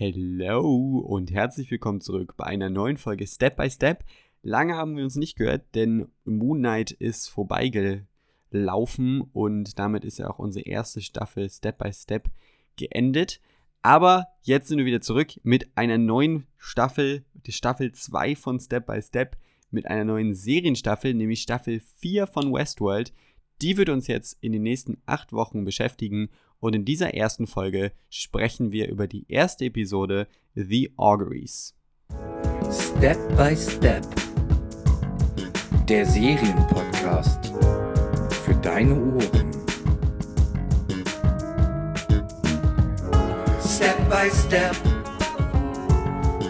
Hello und herzlich willkommen zurück bei einer neuen Folge Step by Step. Lange haben wir uns nicht gehört, denn Moon Knight ist vorbeigelaufen und damit ist ja auch unsere erste Staffel Step by Step geendet. Aber jetzt sind wir wieder zurück mit einer neuen Staffel, die Staffel 2 von Step by Step, mit einer neuen Serienstaffel, nämlich Staffel 4 von Westworld. Die wird uns jetzt in den nächsten acht Wochen beschäftigen und in dieser ersten Folge sprechen wir über die erste Episode The Auguries. Step by Step. Der Serienpodcast für deine Ohren. Step by Step.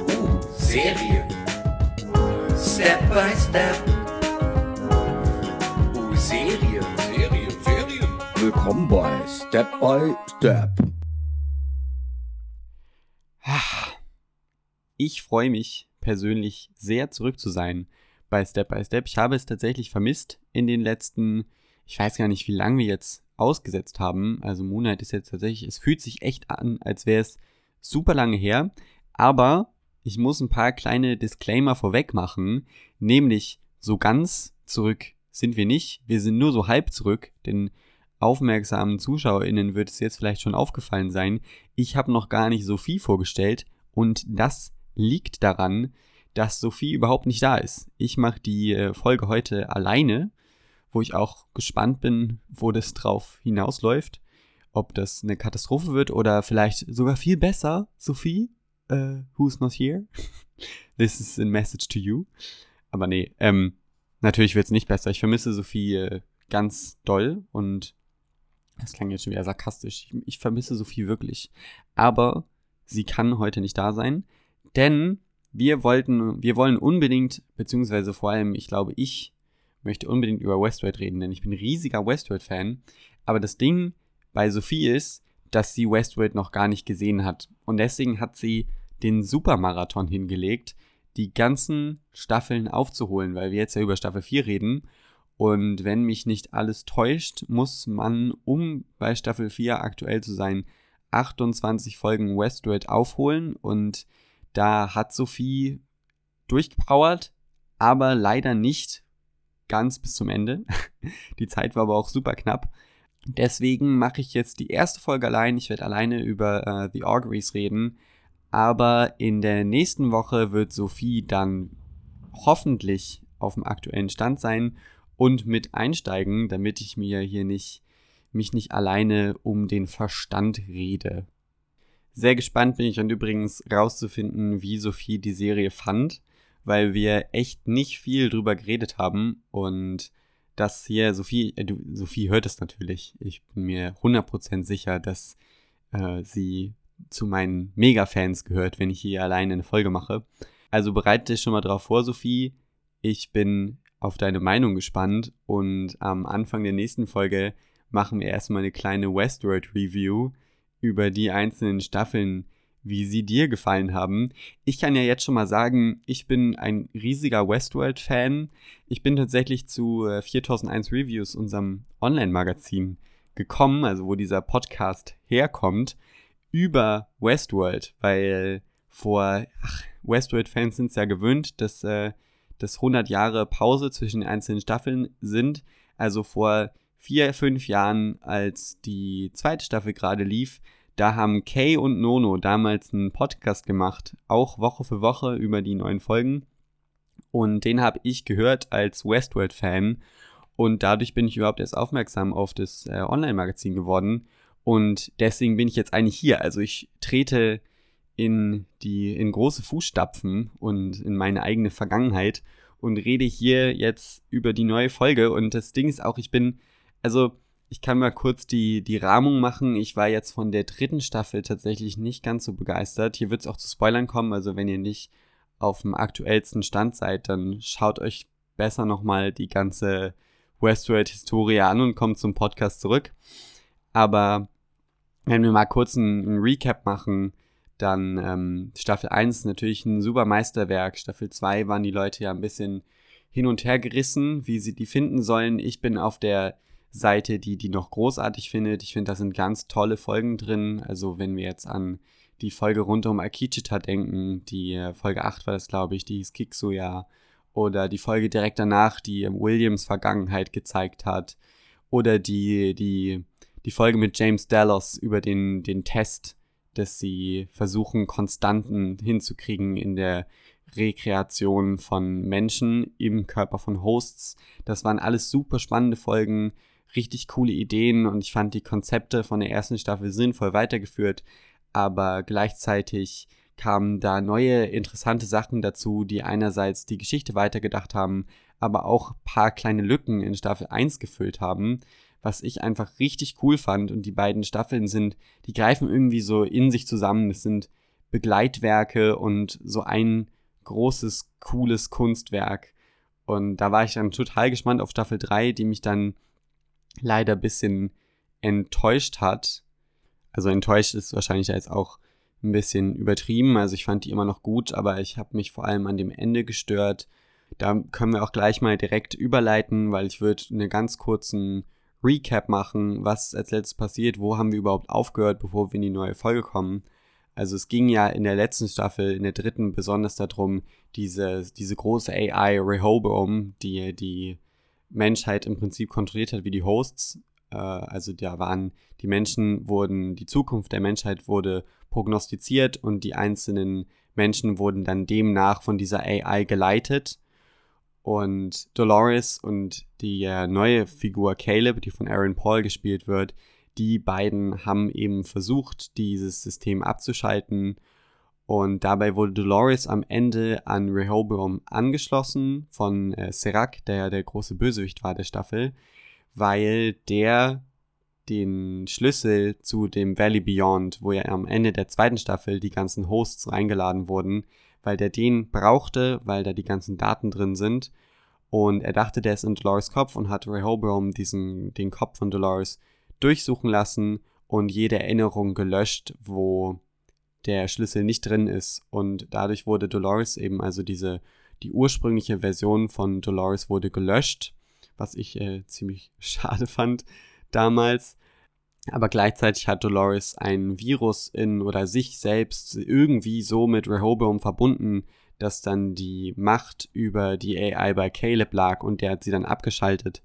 Uh, Serien. Step by Step. Willkommen bei Step by Step. Ich freue mich persönlich sehr zurück zu sein bei Step by Step. Ich habe es tatsächlich vermisst in den letzten, ich weiß gar nicht, wie lange wir jetzt ausgesetzt haben. Also Moonlight ist jetzt tatsächlich, es fühlt sich echt an, als wäre es super lange her. Aber ich muss ein paar kleine Disclaimer vorweg machen, nämlich so ganz zurück sind wir nicht. Wir sind nur so halb zurück, denn aufmerksamen ZuschauerInnen wird es jetzt vielleicht schon aufgefallen sein. Ich habe noch gar nicht Sophie vorgestellt und das liegt daran, dass Sophie überhaupt nicht da ist. Ich mache die äh, Folge heute alleine, wo ich auch gespannt bin, wo das drauf hinausläuft. Ob das eine Katastrophe wird oder vielleicht sogar viel besser, Sophie, uh, who's not here. This is a message to you. Aber nee, ähm, natürlich wird es nicht besser. Ich vermisse Sophie äh, ganz doll und das klang jetzt schon wieder sarkastisch. Ich, ich vermisse Sophie wirklich. Aber sie kann heute nicht da sein, denn wir wollten, wir wollen unbedingt, beziehungsweise vor allem, ich glaube, ich möchte unbedingt über Westworld reden, denn ich bin riesiger Westworld-Fan. Aber das Ding bei Sophie ist, dass sie Westworld noch gar nicht gesehen hat. Und deswegen hat sie den Supermarathon hingelegt, die ganzen Staffeln aufzuholen, weil wir jetzt ja über Staffel 4 reden. Und wenn mich nicht alles täuscht, muss man, um bei Staffel 4 aktuell zu sein, 28 Folgen Westworld aufholen. Und da hat Sophie durchgepowert, aber leider nicht ganz bis zum Ende. Die Zeit war aber auch super knapp. Deswegen mache ich jetzt die erste Folge allein. Ich werde alleine über äh, The Auguries reden. Aber in der nächsten Woche wird Sophie dann hoffentlich auf dem aktuellen Stand sein und mit einsteigen, damit ich mir hier nicht mich nicht alleine um den Verstand rede. Sehr gespannt bin ich und übrigens rauszufinden, wie Sophie die Serie fand, weil wir echt nicht viel drüber geredet haben und das hier, Sophie, äh, du, Sophie hört es natürlich. Ich bin mir 100% sicher, dass äh, sie zu meinen Mega-Fans gehört, wenn ich hier alleine eine Folge mache. Also bereite dich schon mal drauf vor, Sophie. Ich bin auf deine Meinung gespannt und am Anfang der nächsten Folge machen wir erstmal eine kleine Westworld Review über die einzelnen Staffeln, wie sie dir gefallen haben. Ich kann ja jetzt schon mal sagen, ich bin ein riesiger Westworld-Fan. Ich bin tatsächlich zu 4001 äh, Reviews, unserem Online-Magazin, gekommen, also wo dieser Podcast herkommt, über Westworld, weil vor, Westworld-Fans sind es ja gewöhnt, dass äh, das 100 Jahre Pause zwischen den einzelnen Staffeln sind. Also vor vier, fünf Jahren, als die zweite Staffel gerade lief, da haben Kay und Nono damals einen Podcast gemacht, auch Woche für Woche über die neuen Folgen. Und den habe ich gehört als Westworld-Fan. Und dadurch bin ich überhaupt erst aufmerksam auf das äh, Online-Magazin geworden. Und deswegen bin ich jetzt eigentlich hier. Also ich trete in die, in große Fußstapfen und in meine eigene Vergangenheit und rede hier jetzt über die neue Folge. Und das Ding ist auch, ich bin also ich kann mal kurz die, die Rahmung machen. Ich war jetzt von der dritten Staffel tatsächlich nicht ganz so begeistert. Hier wird es auch zu Spoilern kommen, also wenn ihr nicht auf dem aktuellsten Stand seid, dann schaut euch besser nochmal die ganze Westworld-Historie an und kommt zum Podcast zurück. Aber wenn wir mal kurz einen, einen Recap machen, dann ähm, Staffel 1 natürlich ein super Meisterwerk. Staffel 2 waren die Leute ja ein bisschen hin und her gerissen, wie sie die finden sollen. Ich bin auf der Seite, die die noch großartig findet. Ich finde, da sind ganz tolle Folgen drin. Also wenn wir jetzt an die Folge rund um Akichita denken, die äh, Folge 8 war das, glaube ich, die hieß Kiksuya. Oder die Folge direkt danach, die Williams Vergangenheit gezeigt hat. Oder die, die, die Folge mit James Dallas über den, den Test, dass sie versuchen, Konstanten hinzukriegen in der Rekreation von Menschen im Körper von Hosts. Das waren alles super spannende Folgen, richtig coole Ideen und ich fand die Konzepte von der ersten Staffel sinnvoll weitergeführt, aber gleichzeitig kamen da neue interessante Sachen dazu, die einerseits die Geschichte weitergedacht haben, aber auch paar kleine Lücken in Staffel 1 gefüllt haben, was ich einfach richtig cool fand und die beiden Staffeln sind, die greifen irgendwie so in sich zusammen, es sind Begleitwerke und so ein großes, cooles Kunstwerk. Und da war ich dann total gespannt auf Staffel 3, die mich dann leider ein bisschen enttäuscht hat. Also enttäuscht ist wahrscheinlich jetzt auch ein bisschen übertrieben. Also ich fand die immer noch gut, aber ich habe mich vor allem an dem Ende gestört. Da können wir auch gleich mal direkt überleiten, weil ich würde einen ganz kurzen Recap machen, was als letztes passiert, wo haben wir überhaupt aufgehört, bevor wir in die neue Folge kommen. Also es ging ja in der letzten Staffel, in der dritten besonders darum, diese, diese große AI Rehoboam, die die Menschheit im Prinzip kontrolliert hat wie die Hosts. Äh, also da waren die Menschen wurden, die Zukunft der Menschheit wurde prognostiziert und die einzelnen Menschen wurden dann demnach von dieser AI geleitet. Und Dolores und die äh, neue Figur Caleb, die von Aaron Paul gespielt wird, die beiden haben eben versucht, dieses System abzuschalten. Und dabei wurde Dolores am Ende an Rehoboam angeschlossen von äh, Serac, der ja der große Bösewicht war der Staffel, weil der den Schlüssel zu dem Valley Beyond, wo ja am Ende der zweiten Staffel die ganzen Hosts reingeladen wurden, weil der den brauchte, weil da die ganzen Daten drin sind. Und er dachte, der ist in Dolores Kopf und hat Rehoboam diesen, den Kopf von Dolores durchsuchen lassen und jede Erinnerung gelöscht, wo der Schlüssel nicht drin ist. Und dadurch wurde Dolores eben, also diese, die ursprüngliche Version von Dolores wurde gelöscht, was ich äh, ziemlich schade fand damals. Aber gleichzeitig hat Dolores ein Virus in oder sich selbst irgendwie so mit Rehoboam verbunden, dass dann die Macht über die AI bei Caleb lag und der hat sie dann abgeschaltet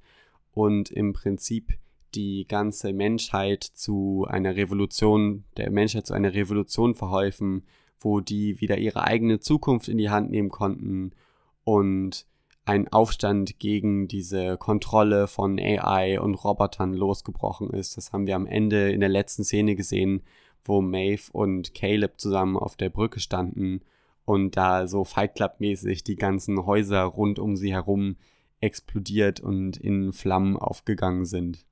und im Prinzip die ganze Menschheit zu einer Revolution, der Menschheit zu einer Revolution verholfen, wo die wieder ihre eigene Zukunft in die Hand nehmen konnten und ein Aufstand gegen diese Kontrolle von AI und Robotern losgebrochen ist. Das haben wir am Ende in der letzten Szene gesehen, wo Maeve und Caleb zusammen auf der Brücke standen und da so Fight Club mäßig die ganzen Häuser rund um sie herum explodiert und in Flammen aufgegangen sind.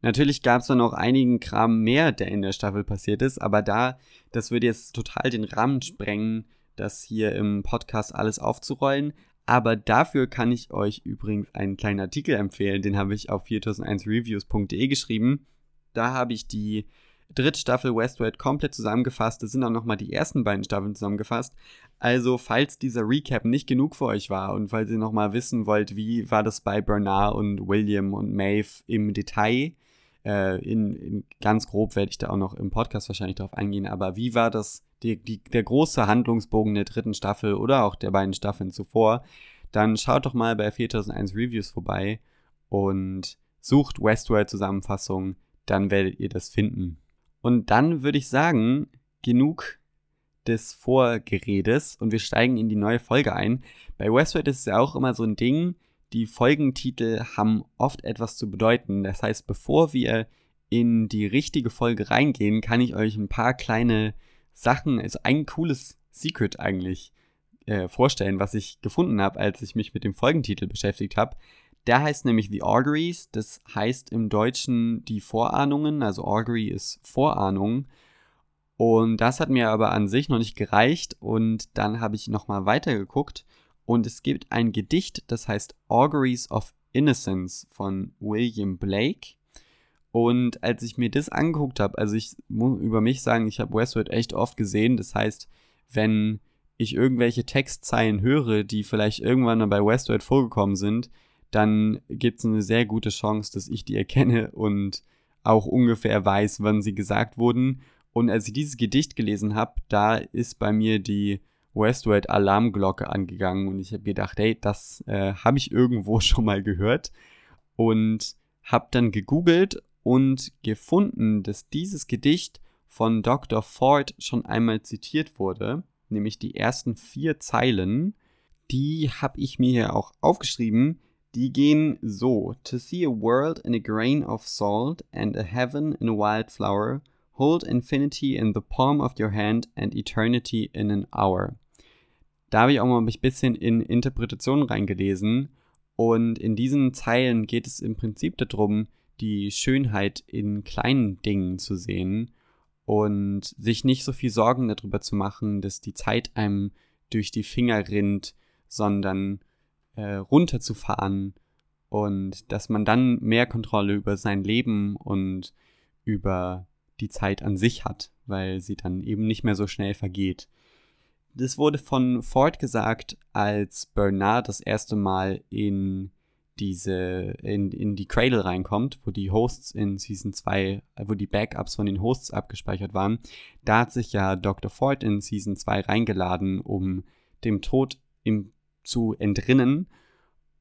Natürlich gab es da noch einigen Kram mehr, der in der Staffel passiert ist, aber da, das würde jetzt total den Rahmen sprengen, das hier im Podcast alles aufzurollen. Aber dafür kann ich euch übrigens einen kleinen Artikel empfehlen, den habe ich auf 4001reviews.de geschrieben. Da habe ich die dritte Staffel Westworld komplett zusammengefasst. Es sind auch nochmal die ersten beiden Staffeln zusammengefasst. Also, falls dieser Recap nicht genug für euch war und falls ihr nochmal wissen wollt, wie war das bei Bernard und William und Maeve im Detail, äh, in, in, ganz grob werde ich da auch noch im Podcast wahrscheinlich drauf eingehen, aber wie war das, die, die, der große Handlungsbogen der dritten Staffel oder auch der beiden Staffeln zuvor, dann schaut doch mal bei 4001 Reviews vorbei und sucht Westworld Zusammenfassung, dann werdet ihr das finden. Und dann würde ich sagen, genug des Vorgeredes und wir steigen in die neue Folge ein. Bei Westworld ist es ja auch immer so ein Ding, die Folgentitel haben oft etwas zu bedeuten. Das heißt, bevor wir in die richtige Folge reingehen, kann ich euch ein paar kleine Sachen, also ein cooles Secret eigentlich äh, vorstellen, was ich gefunden habe, als ich mich mit dem Folgentitel beschäftigt habe. Der heißt nämlich The Auguries, das heißt im Deutschen die Vorahnungen, also Augury ist Vorahnung. Und das hat mir aber an sich noch nicht gereicht und dann habe ich nochmal weitergeguckt und es gibt ein Gedicht, das heißt Auguries of Innocence von William Blake. Und als ich mir das angeguckt habe, also ich muss über mich sagen, ich habe Westworld echt oft gesehen. Das heißt, wenn ich irgendwelche Textzeilen höre, die vielleicht irgendwann mal bei Westworld vorgekommen sind, dann gibt es eine sehr gute Chance, dass ich die erkenne und auch ungefähr weiß, wann sie gesagt wurden. Und als ich dieses Gedicht gelesen habe, da ist bei mir die Westworld Alarmglocke angegangen und ich habe gedacht, hey, das äh, habe ich irgendwo schon mal gehört und habe dann gegoogelt und gefunden, dass dieses Gedicht von Dr. Ford schon einmal zitiert wurde, nämlich die ersten vier Zeilen. Die habe ich mir hier auch aufgeschrieben. Die gehen so: To see a world in a grain of salt and a heaven in a wildflower, hold infinity in the palm of your hand and eternity in an hour. Da habe ich auch mal ein bisschen in Interpretationen reingelesen und in diesen Zeilen geht es im Prinzip darum, die Schönheit in kleinen Dingen zu sehen und sich nicht so viel Sorgen darüber zu machen, dass die Zeit einem durch die Finger rinnt, sondern äh, runterzufahren und dass man dann mehr Kontrolle über sein Leben und über die Zeit an sich hat, weil sie dann eben nicht mehr so schnell vergeht. Das wurde von Ford gesagt, als Bernard das erste Mal in diese, in, in die Cradle reinkommt, wo die Hosts in Season 2, wo die Backups von den Hosts abgespeichert waren. Da hat sich ja Dr. Ford in Season 2 reingeladen, um dem Tod im, zu entrinnen.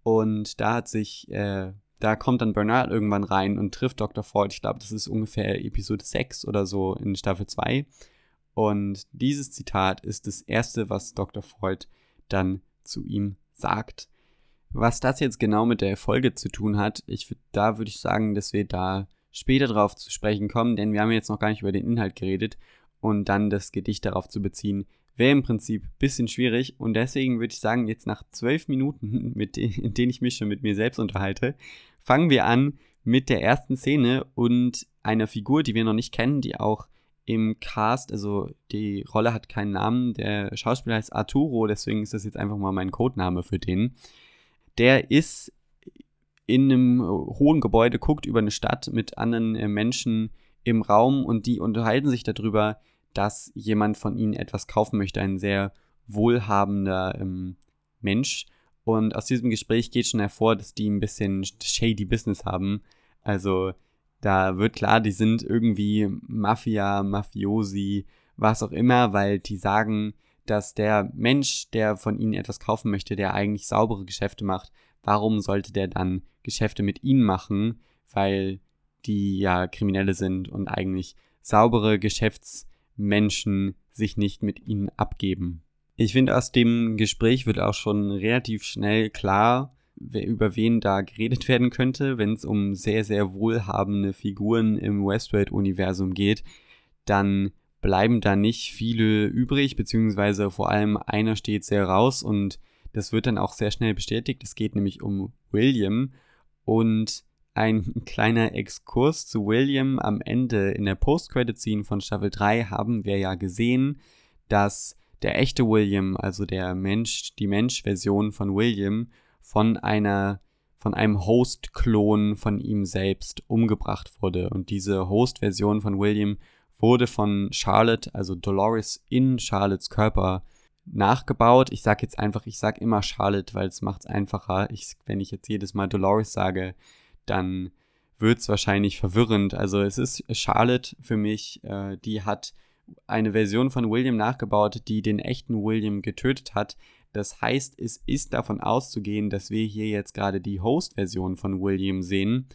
Und da hat sich, äh, da kommt dann Bernard irgendwann rein und trifft Dr. Ford. Ich glaube, das ist ungefähr Episode 6 oder so in Staffel 2. Und dieses Zitat ist das erste, was Dr. Freud dann zu ihm sagt. Was das jetzt genau mit der Folge zu tun hat, ich, da würde ich sagen, dass wir da später drauf zu sprechen kommen, denn wir haben jetzt noch gar nicht über den Inhalt geredet und dann das Gedicht darauf zu beziehen, wäre im Prinzip ein bisschen schwierig und deswegen würde ich sagen, jetzt nach zwölf Minuten, mit de in denen ich mich schon mit mir selbst unterhalte, fangen wir an mit der ersten Szene und einer Figur, die wir noch nicht kennen, die auch im Cast, also die Rolle hat keinen Namen, der Schauspieler heißt Arturo, deswegen ist das jetzt einfach mal mein Codename für den. Der ist in einem hohen Gebäude, guckt über eine Stadt mit anderen äh, Menschen im Raum und die unterhalten sich darüber, dass jemand von ihnen etwas kaufen möchte, ein sehr wohlhabender ähm, Mensch. Und aus diesem Gespräch geht schon hervor, dass die ein bisschen shady Business haben. Also da wird klar, die sind irgendwie Mafia, Mafiosi, was auch immer, weil die sagen, dass der Mensch, der von ihnen etwas kaufen möchte, der eigentlich saubere Geschäfte macht, warum sollte der dann Geschäfte mit ihnen machen, weil die ja Kriminelle sind und eigentlich saubere Geschäftsmenschen sich nicht mit ihnen abgeben. Ich finde, aus dem Gespräch wird auch schon relativ schnell klar, über wen da geredet werden könnte, wenn es um sehr, sehr wohlhabende Figuren im Westworld-Universum geht, dann bleiben da nicht viele übrig, beziehungsweise vor allem einer steht sehr raus und das wird dann auch sehr schnell bestätigt. Es geht nämlich um William und ein kleiner Exkurs zu William am Ende in der Post-Credit-Scene von Staffel 3 haben wir ja gesehen, dass der echte William, also der Mensch, die Mensch-Version von William, von einer von einem Host-Klon von ihm selbst umgebracht wurde. Und diese Host-Version von William wurde von Charlotte, also Dolores, in Charlottes Körper nachgebaut. Ich sage jetzt einfach, ich sage immer Charlotte, weil es macht es einfacher. Ich, wenn ich jetzt jedes Mal Dolores sage, dann wird es wahrscheinlich verwirrend. Also es ist Charlotte für mich, äh, die hat eine Version von William nachgebaut, die den echten William getötet hat, das heißt, es ist davon auszugehen, dass wir hier jetzt gerade die Host-Version von William sehen,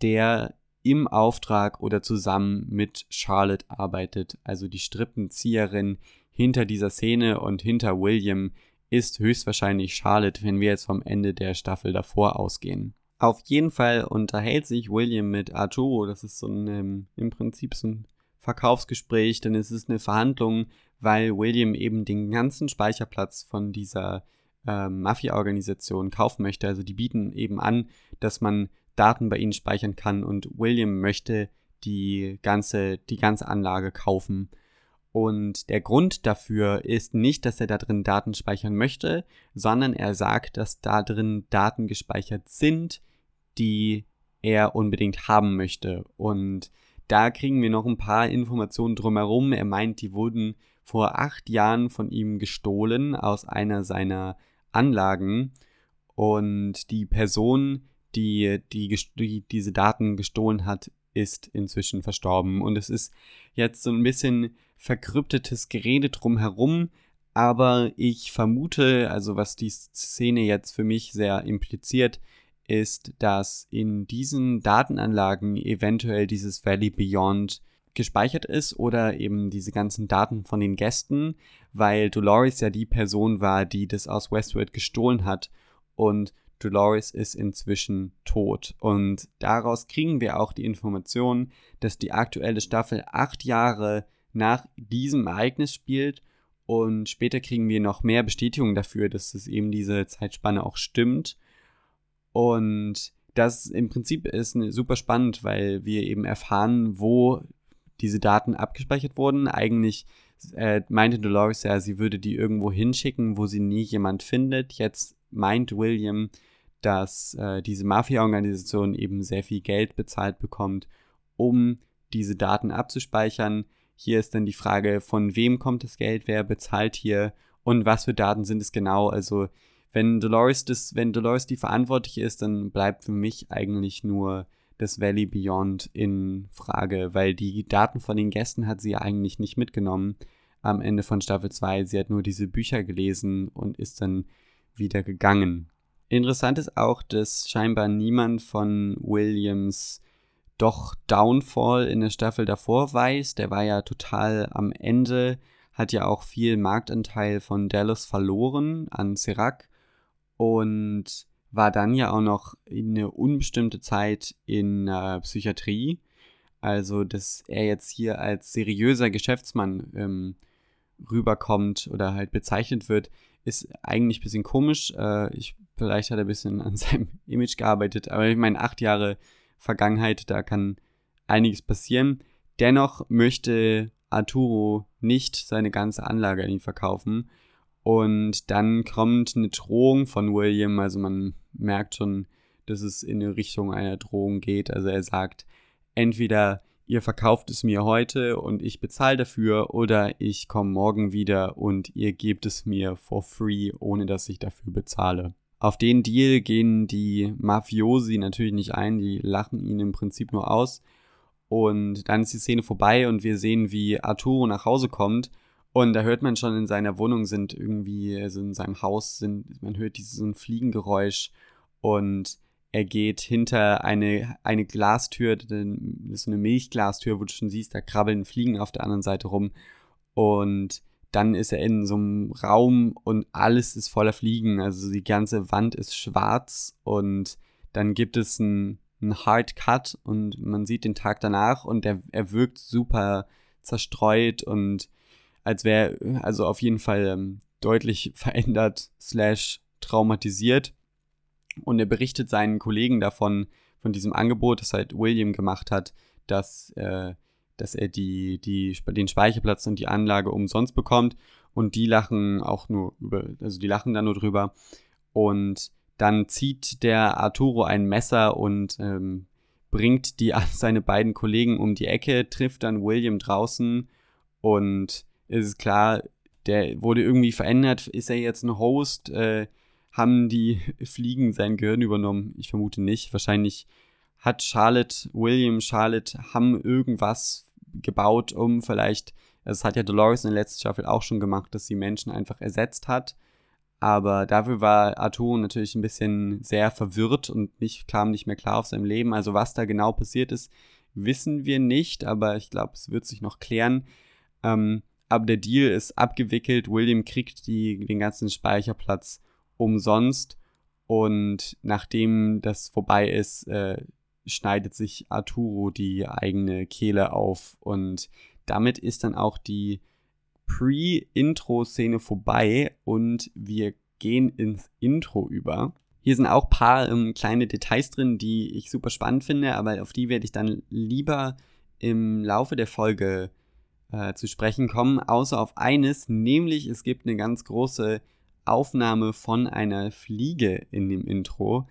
der im Auftrag oder zusammen mit Charlotte arbeitet. Also die Strippenzieherin hinter dieser Szene und hinter William ist höchstwahrscheinlich Charlotte, wenn wir jetzt vom Ende der Staffel davor ausgehen. Auf jeden Fall unterhält sich William mit Arturo. Das ist so ein, ähm, im Prinzip so ein Verkaufsgespräch, denn es ist eine Verhandlung, weil William eben den ganzen Speicherplatz von dieser äh, Mafia-Organisation kaufen möchte. Also die bieten eben an, dass man Daten bei ihnen speichern kann und William möchte die ganze, die ganze Anlage kaufen. Und der Grund dafür ist nicht, dass er da drin Daten speichern möchte, sondern er sagt, dass da drin Daten gespeichert sind, die er unbedingt haben möchte. Und da kriegen wir noch ein paar Informationen drumherum. Er meint, die wurden vor acht Jahren von ihm gestohlen aus einer seiner Anlagen und die Person, die, die, die diese Daten gestohlen hat, ist inzwischen verstorben. Und es ist jetzt so ein bisschen verkryptetes Gerede drumherum, aber ich vermute, also was die Szene jetzt für mich sehr impliziert, ist, dass in diesen Datenanlagen eventuell dieses Valley Beyond gespeichert ist oder eben diese ganzen Daten von den Gästen, weil Dolores ja die Person war, die das aus Westworld gestohlen hat und Dolores ist inzwischen tot. Und daraus kriegen wir auch die Information, dass die aktuelle Staffel acht Jahre nach diesem Ereignis spielt und später kriegen wir noch mehr Bestätigung dafür, dass es eben diese Zeitspanne auch stimmt. Und das im Prinzip ist super spannend, weil wir eben erfahren, wo diese Daten abgespeichert wurden. Eigentlich äh, meinte Dolores ja, sie würde die irgendwo hinschicken, wo sie nie jemand findet. Jetzt meint William, dass äh, diese Mafia-Organisation eben sehr viel Geld bezahlt bekommt, um diese Daten abzuspeichern. Hier ist dann die Frage, von wem kommt das Geld, wer bezahlt hier und was für Daten sind es genau. Also wenn Dolores das, wenn Dolores die verantwortliche ist, dann bleibt für mich eigentlich nur das Valley Beyond in Frage, weil die Daten von den Gästen hat sie eigentlich nicht mitgenommen am Ende von Staffel 2. Sie hat nur diese Bücher gelesen und ist dann wieder gegangen. Interessant ist auch, dass scheinbar niemand von Williams doch Downfall in der Staffel davor weiß. Der war ja total am Ende, hat ja auch viel Marktanteil von Dallas verloren an Sirac und war dann ja auch noch in eine unbestimmte Zeit in äh, Psychiatrie. Also, dass er jetzt hier als seriöser Geschäftsmann ähm, rüberkommt oder halt bezeichnet wird, ist eigentlich ein bisschen komisch. Äh, ich, vielleicht hat er ein bisschen an seinem Image gearbeitet, aber ich meine, acht Jahre Vergangenheit, da kann einiges passieren. Dennoch möchte Arturo nicht seine ganze Anlage an ihn verkaufen und dann kommt eine Drohung von William, also man merkt schon, dass es in eine Richtung einer Drohung geht. Also er sagt, entweder ihr verkauft es mir heute und ich bezahle dafür oder ich komme morgen wieder und ihr gebt es mir for free, ohne dass ich dafür bezahle. Auf den Deal gehen die Mafiosi natürlich nicht ein, die lachen ihn im Prinzip nur aus. Und dann ist die Szene vorbei und wir sehen, wie Arturo nach Hause kommt und da hört man schon in seiner Wohnung sind irgendwie, also in seinem Haus sind, man hört dieses Fliegengeräusch und er geht hinter eine, eine Glastür, das ist so eine Milchglastür, wo du schon siehst, da krabbeln Fliegen auf der anderen Seite rum. Und dann ist er in so einem Raum und alles ist voller Fliegen. Also die ganze Wand ist schwarz und dann gibt es einen, Hard Cut und man sieht den Tag danach und er, er wirkt super zerstreut und als wäre, also auf jeden Fall ähm, deutlich verändert slash traumatisiert. Und er berichtet seinen Kollegen davon, von diesem Angebot, das halt William gemacht hat, dass, äh, dass er die, die, den Speicherplatz und die Anlage umsonst bekommt. Und die lachen auch nur über, also die lachen da nur drüber. Und dann zieht der Arturo ein Messer und ähm, bringt die, seine beiden Kollegen um die Ecke, trifft dann William draußen und ist es klar, der wurde irgendwie verändert. Ist er jetzt ein Host? Äh, haben die Fliegen sein Gehirn übernommen? Ich vermute nicht. Wahrscheinlich hat Charlotte, William, Charlotte haben irgendwas gebaut, um vielleicht, das hat ja Dolores in der letzten Staffel auch schon gemacht, dass sie Menschen einfach ersetzt hat. Aber dafür war Arturo natürlich ein bisschen sehr verwirrt und nicht, kam nicht mehr klar auf seinem Leben. Also was da genau passiert ist, wissen wir nicht, aber ich glaube, es wird sich noch klären. Ähm, aber der Deal ist abgewickelt. William kriegt die, den ganzen Speicherplatz umsonst. Und nachdem das vorbei ist, äh, schneidet sich Arturo die eigene Kehle auf. Und damit ist dann auch die Pre-Intro-Szene vorbei und wir gehen ins Intro über. Hier sind auch paar ähm, kleine Details drin, die ich super spannend finde, aber auf die werde ich dann lieber im Laufe der Folge äh, zu sprechen kommen, außer auf eines, nämlich es gibt eine ganz große Aufnahme von einer Fliege in dem Intro.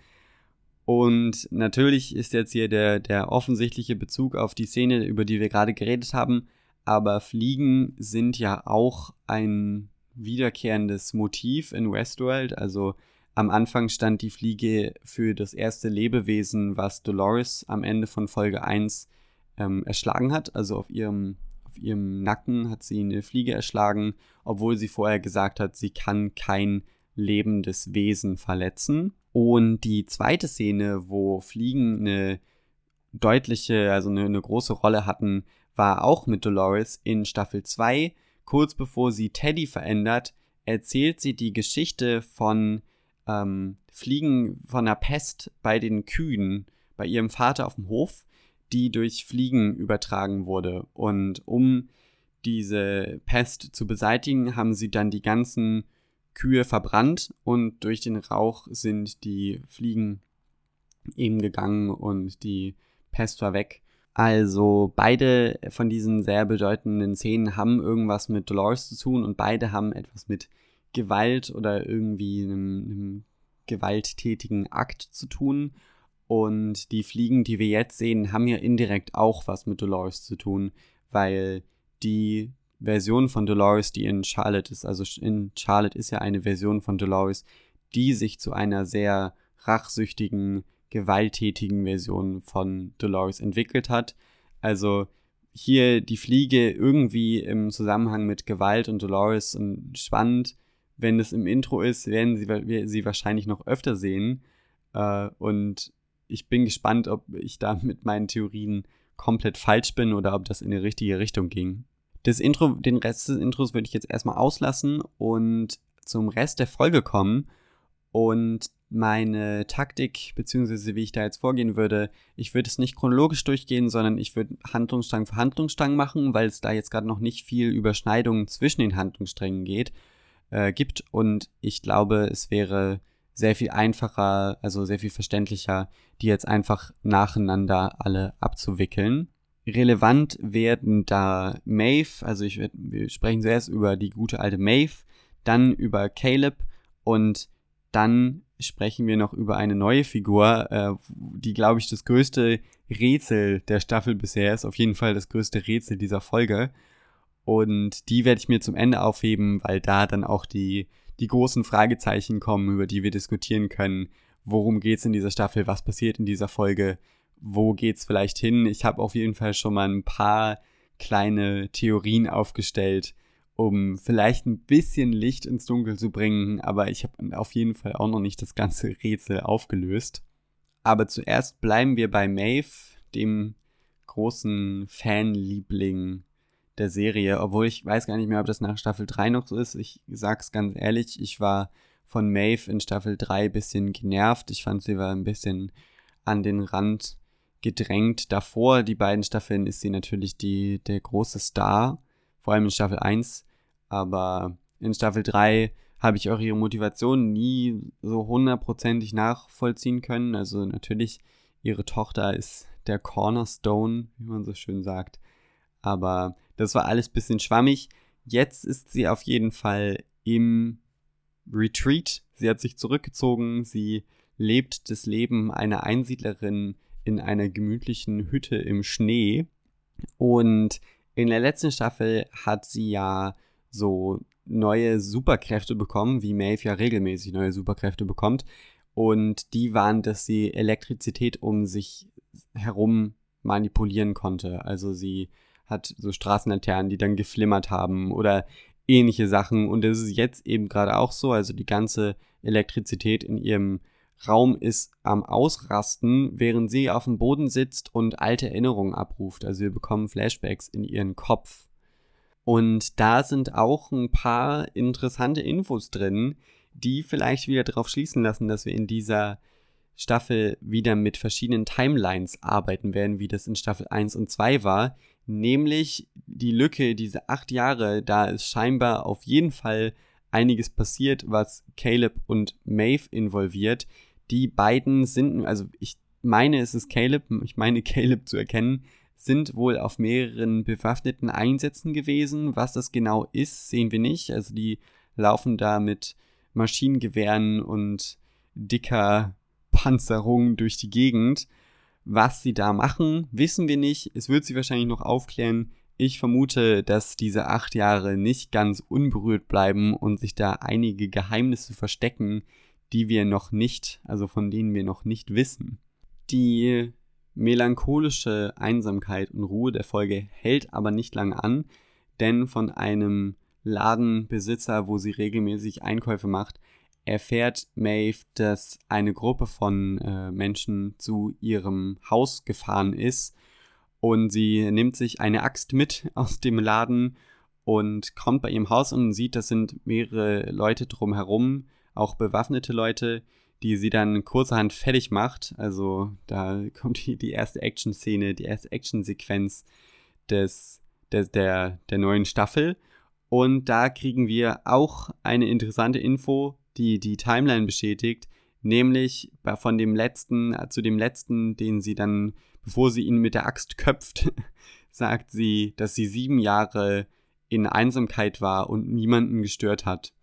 Und natürlich ist jetzt hier der, der offensichtliche Bezug auf die Szene, über die wir gerade geredet haben, aber Fliegen sind ja auch ein wiederkehrendes Motiv in Westworld. Also am Anfang stand die Fliege für das erste Lebewesen, was Dolores am Ende von Folge 1 ähm, erschlagen hat. Also auf ihrem, auf ihrem Nacken hat sie eine Fliege erschlagen, obwohl sie vorher gesagt hat, sie kann kein lebendes Wesen verletzen. Und die zweite Szene, wo Fliegen eine deutliche, also eine, eine große Rolle hatten, war auch mit Dolores in Staffel 2. Kurz bevor sie Teddy verändert, erzählt sie die Geschichte von ähm, Fliegen von der Pest bei den Kühen bei ihrem Vater auf dem Hof, die durch Fliegen übertragen wurde. Und um diese Pest zu beseitigen, haben sie dann die ganzen Kühe verbrannt und durch den Rauch sind die Fliegen eben gegangen und die Pest war weg. Also beide von diesen sehr bedeutenden Szenen haben irgendwas mit Dolores zu tun und beide haben etwas mit Gewalt oder irgendwie einem, einem gewalttätigen Akt zu tun. Und die Fliegen, die wir jetzt sehen, haben ja indirekt auch was mit Dolores zu tun, weil die Version von Dolores, die in Charlotte ist, also in Charlotte ist ja eine Version von Dolores, die sich zu einer sehr rachsüchtigen, gewalttätigen Version von Dolores entwickelt hat. Also hier die Fliege irgendwie im Zusammenhang mit Gewalt und Dolores und spannend. Wenn es im Intro ist, werden sie, wir sie wahrscheinlich noch öfter sehen. Äh, und ich bin gespannt, ob ich da mit meinen Theorien komplett falsch bin oder ob das in die richtige Richtung ging. Das Intro, den Rest des Intros würde ich jetzt erstmal auslassen und zum Rest der Folge kommen. Und meine Taktik, beziehungsweise wie ich da jetzt vorgehen würde, ich würde es nicht chronologisch durchgehen, sondern ich würde Handlungsstrang für Handlungsstrang machen, weil es da jetzt gerade noch nicht viel Überschneidungen zwischen den Handlungssträngen geht, äh, gibt. Und ich glaube, es wäre sehr viel einfacher, also sehr viel verständlicher, die jetzt einfach nacheinander alle abzuwickeln. Relevant werden da Maeve, also ich, wir sprechen zuerst über die gute alte Maeve, dann über Caleb und dann sprechen wir noch über eine neue Figur, äh, die, glaube ich, das größte Rätsel der Staffel bisher ist. Auf jeden Fall das größte Rätsel dieser Folge. Und die werde ich mir zum Ende aufheben, weil da dann auch die, die großen Fragezeichen kommen, über die wir diskutieren können. Worum geht es in dieser Staffel? Was passiert in dieser Folge? Wo geht es vielleicht hin? Ich habe auf jeden Fall schon mal ein paar kleine Theorien aufgestellt, um vielleicht ein bisschen Licht ins Dunkel zu bringen, aber ich habe auf jeden Fall auch noch nicht das ganze Rätsel aufgelöst. Aber zuerst bleiben wir bei Maeve, dem großen Fanliebling der Serie, obwohl ich weiß gar nicht mehr, ob das nach Staffel 3 noch so ist. Ich sag's ganz ehrlich, ich war von Maeve in Staffel 3 ein bisschen genervt. Ich fand, sie war ein bisschen an den Rand gedrängt. Davor, die beiden Staffeln, ist sie natürlich die, der große Star, vor allem in Staffel 1. Aber in Staffel 3 habe ich auch ihre Motivation nie so hundertprozentig nachvollziehen können. Also natürlich, ihre Tochter ist der Cornerstone, wie man so schön sagt. Aber das war alles bisschen schwammig. Jetzt ist sie auf jeden Fall im Retreat. Sie hat sich zurückgezogen. Sie lebt das Leben einer Einsiedlerin in einer gemütlichen Hütte im Schnee. Und in der letzten Staffel hat sie ja so neue Superkräfte bekommen, wie Maeve ja regelmäßig neue Superkräfte bekommt. Und die waren, dass sie Elektrizität um sich herum manipulieren konnte. Also sie hat so Straßenlaternen, die dann geflimmert haben oder ähnliche Sachen. Und das ist jetzt eben gerade auch so. Also die ganze Elektrizität in ihrem Raum ist am Ausrasten, während sie auf dem Boden sitzt und alte Erinnerungen abruft. Also wir bekommen Flashbacks in ihren Kopf. Und da sind auch ein paar interessante Infos drin, die vielleicht wieder darauf schließen lassen, dass wir in dieser Staffel wieder mit verschiedenen Timelines arbeiten werden, wie das in Staffel 1 und 2 war. Nämlich die Lücke, diese acht Jahre, da ist scheinbar auf jeden Fall einiges passiert, was Caleb und Maeve involviert. Die beiden sind, also ich meine, es ist Caleb, ich meine Caleb zu erkennen, sind wohl auf mehreren bewaffneten Einsätzen gewesen. Was das genau ist, sehen wir nicht. Also die laufen da mit Maschinengewehren und dicker Panzerung durch die Gegend. Was sie da machen, wissen wir nicht. Es wird sie wahrscheinlich noch aufklären. Ich vermute, dass diese acht Jahre nicht ganz unberührt bleiben und sich da einige Geheimnisse verstecken, die wir noch nicht, also von denen wir noch nicht wissen. Die melancholische Einsamkeit und Ruhe der Folge hält aber nicht lange an, denn von einem Ladenbesitzer, wo sie regelmäßig Einkäufe macht, erfährt Maeve, dass eine Gruppe von äh, Menschen zu ihrem Haus gefahren ist und sie nimmt sich eine Axt mit aus dem Laden und kommt bei ihrem Haus und sieht, das sind mehrere Leute drumherum, auch bewaffnete Leute, die sie dann kurzerhand fertig macht. Also da kommt die, die erste Action-Szene, die erste Action-Sequenz des, des, der, der neuen Staffel. Und da kriegen wir auch eine interessante Info, die die Timeline bestätigt, nämlich von dem letzten, zu dem letzten, den sie dann, bevor sie ihn mit der Axt köpft, sagt sie, dass sie sieben Jahre in Einsamkeit war und niemanden gestört hat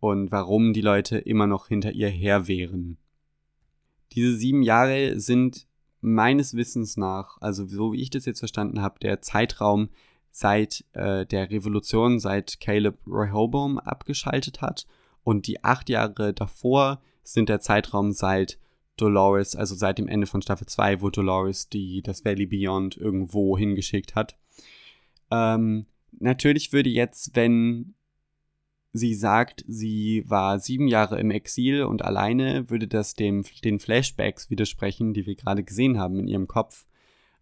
und warum die Leute immer noch hinter ihr her wären. Diese sieben Jahre sind meines Wissens nach, also so wie ich das jetzt verstanden habe, der Zeitraum seit äh, der Revolution, seit Caleb Rehoboam abgeschaltet hat. Und die acht Jahre davor sind der Zeitraum seit Dolores, also seit dem Ende von Staffel 2, wo Dolores die, das Valley Beyond irgendwo hingeschickt hat. Ähm, natürlich würde jetzt, wenn sie sagt, sie war sieben Jahre im Exil und alleine, würde das dem, den Flashbacks widersprechen, die wir gerade gesehen haben in ihrem Kopf.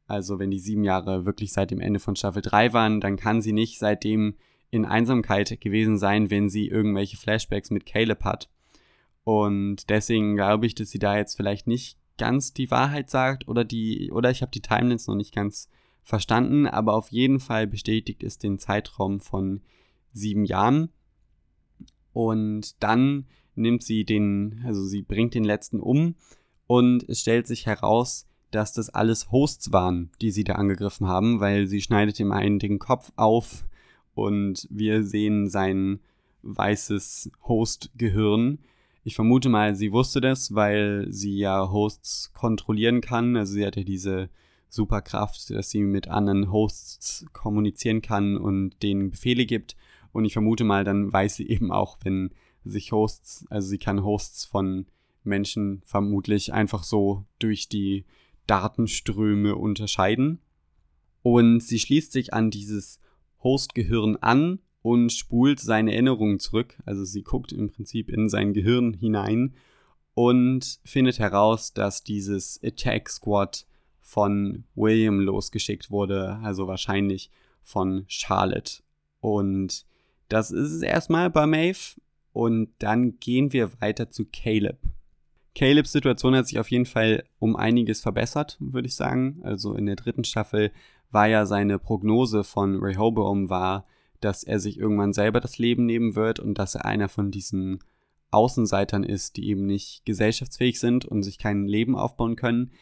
Also wenn die sieben Jahre wirklich seit dem Ende von Staffel 3 waren, dann kann sie nicht seitdem in Einsamkeit gewesen sein, wenn sie irgendwelche Flashbacks mit Caleb hat. Und deswegen glaube ich, dass sie da jetzt vielleicht nicht ganz die Wahrheit sagt oder die, oder ich habe die Timelines noch nicht ganz verstanden, aber auf jeden Fall bestätigt es den Zeitraum von sieben Jahren. Und dann nimmt sie den, also sie bringt den letzten um und es stellt sich heraus, dass das alles Hosts waren, die sie da angegriffen haben, weil sie schneidet ihm einen den Kopf auf und wir sehen sein weißes Host-Gehirn. Ich vermute mal, sie wusste das, weil sie ja Hosts kontrollieren kann. Also sie hat ja diese Superkraft, dass sie mit anderen Hosts kommunizieren kann und denen Befehle gibt. Und ich vermute mal, dann weiß sie eben auch, wenn sich Hosts, also sie kann Hosts von Menschen vermutlich einfach so durch die Datenströme unterscheiden. Und sie schließt sich an dieses Hostgehirn an und spult seine Erinnerungen zurück. Also sie guckt im Prinzip in sein Gehirn hinein und findet heraus, dass dieses Attack Squad von William losgeschickt wurde, also wahrscheinlich von Charlotte. Und das ist es erstmal bei Maeve. Und dann gehen wir weiter zu Caleb. Calebs Situation hat sich auf jeden Fall um einiges verbessert, würde ich sagen. Also in der dritten Staffel war ja seine Prognose von Rehoboam war, dass er sich irgendwann selber das Leben nehmen wird und dass er einer von diesen Außenseitern ist, die eben nicht gesellschaftsfähig sind und sich kein Leben aufbauen können.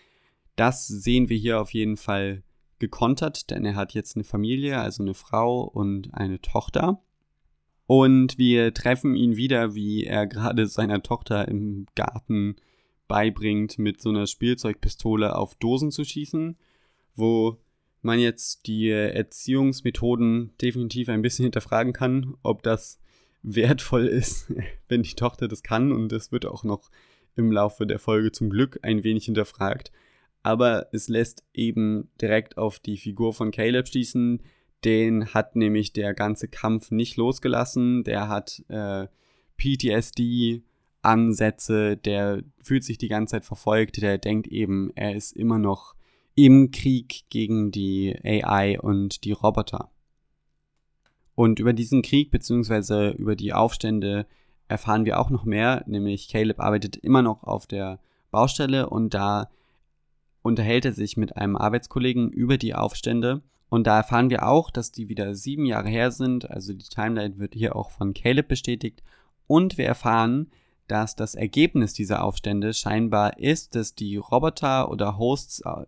Das sehen wir hier auf jeden Fall gekontert, denn er hat jetzt eine Familie, also eine Frau und eine Tochter. Und wir treffen ihn wieder, wie er gerade seiner Tochter im Garten beibringt, mit so einer Spielzeugpistole auf Dosen zu schießen, wo man jetzt die Erziehungsmethoden definitiv ein bisschen hinterfragen kann, ob das wertvoll ist, wenn die Tochter das kann. Und das wird auch noch im Laufe der Folge zum Glück ein wenig hinterfragt. Aber es lässt eben direkt auf die Figur von Caleb schließen, den hat nämlich der ganze Kampf nicht losgelassen. Der hat äh, PTSD-Ansätze, der fühlt sich die ganze Zeit verfolgt, der denkt eben, er ist immer noch im Krieg gegen die AI und die Roboter. Und über diesen Krieg bzw. über die Aufstände erfahren wir auch noch mehr, nämlich Caleb arbeitet immer noch auf der Baustelle und da unterhält er sich mit einem Arbeitskollegen über die Aufstände und da erfahren wir auch, dass die wieder sieben Jahre her sind. Also die Timeline wird hier auch von Caleb bestätigt. Und wir erfahren, dass das Ergebnis dieser Aufstände scheinbar ist, dass die Roboter oder Hosts äh,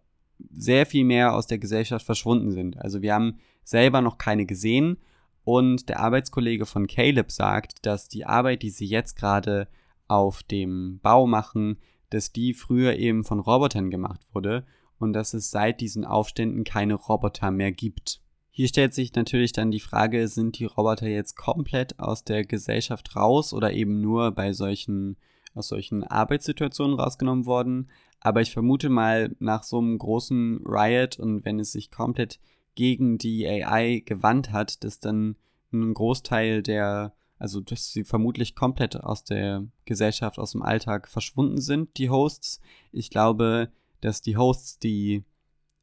sehr viel mehr aus der Gesellschaft verschwunden sind. Also wir haben selber noch keine gesehen. Und der Arbeitskollege von Caleb sagt, dass die Arbeit, die sie jetzt gerade auf dem Bau machen, dass die früher eben von Robotern gemacht wurde und dass es seit diesen Aufständen keine Roboter mehr gibt. Hier stellt sich natürlich dann die Frage, sind die Roboter jetzt komplett aus der Gesellschaft raus oder eben nur bei solchen aus solchen Arbeitssituationen rausgenommen worden. Aber ich vermute mal, nach so einem großen Riot und wenn es sich komplett gegen die AI gewandt hat, dass dann ein Großteil der, also dass sie vermutlich komplett aus der Gesellschaft, aus dem Alltag verschwunden sind, die Hosts. Ich glaube, dass die Hosts, die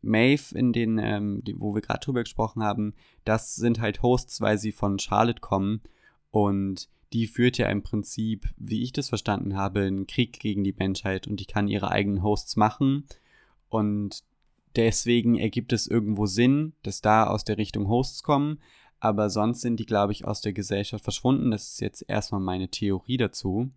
Maeve, in den, ähm, die, wo wir gerade drüber gesprochen haben, das sind halt Hosts, weil sie von Charlotte kommen und die führt ja im Prinzip, wie ich das verstanden habe, einen Krieg gegen die Menschheit und die kann ihre eigenen Hosts machen und deswegen ergibt es irgendwo Sinn, dass da aus der Richtung Hosts kommen, aber sonst sind die, glaube ich, aus der Gesellschaft verschwunden. Das ist jetzt erstmal meine Theorie dazu.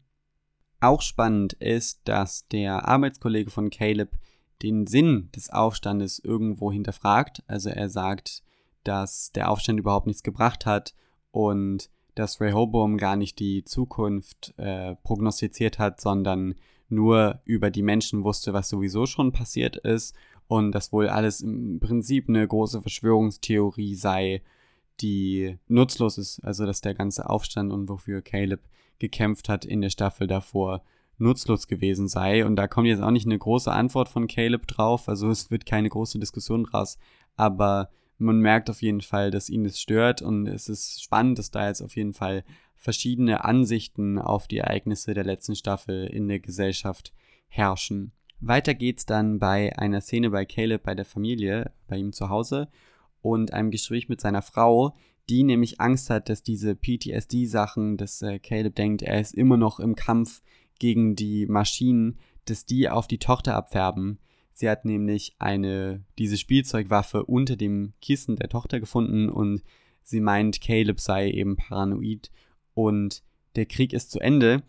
Auch spannend ist, dass der Arbeitskollege von Caleb den Sinn des Aufstandes irgendwo hinterfragt. Also er sagt, dass der Aufstand überhaupt nichts gebracht hat und dass Rehoboam gar nicht die Zukunft äh, prognostiziert hat, sondern nur über die Menschen wusste, was sowieso schon passiert ist und dass wohl alles im Prinzip eine große Verschwörungstheorie sei, die nutzlos ist. Also dass der ganze Aufstand und wofür Caleb gekämpft hat in der Staffel davor nutzlos gewesen sei. Und da kommt jetzt auch nicht eine große Antwort von Caleb drauf. Also es wird keine große Diskussion draus. Aber man merkt auf jeden Fall, dass ihn das stört. Und es ist spannend, dass da jetzt auf jeden Fall verschiedene Ansichten auf die Ereignisse der letzten Staffel in der Gesellschaft herrschen. Weiter geht's dann bei einer Szene bei Caleb bei der Familie, bei ihm zu Hause und einem Gespräch mit seiner Frau, die nämlich Angst hat, dass diese PTSD-Sachen, dass äh, Caleb denkt, er ist immer noch im Kampf gegen die Maschinen, dass die auf die Tochter abfärben. Sie hat nämlich eine, diese Spielzeugwaffe unter dem Kissen der Tochter gefunden und sie meint, Caleb sei eben paranoid und der Krieg ist zu Ende.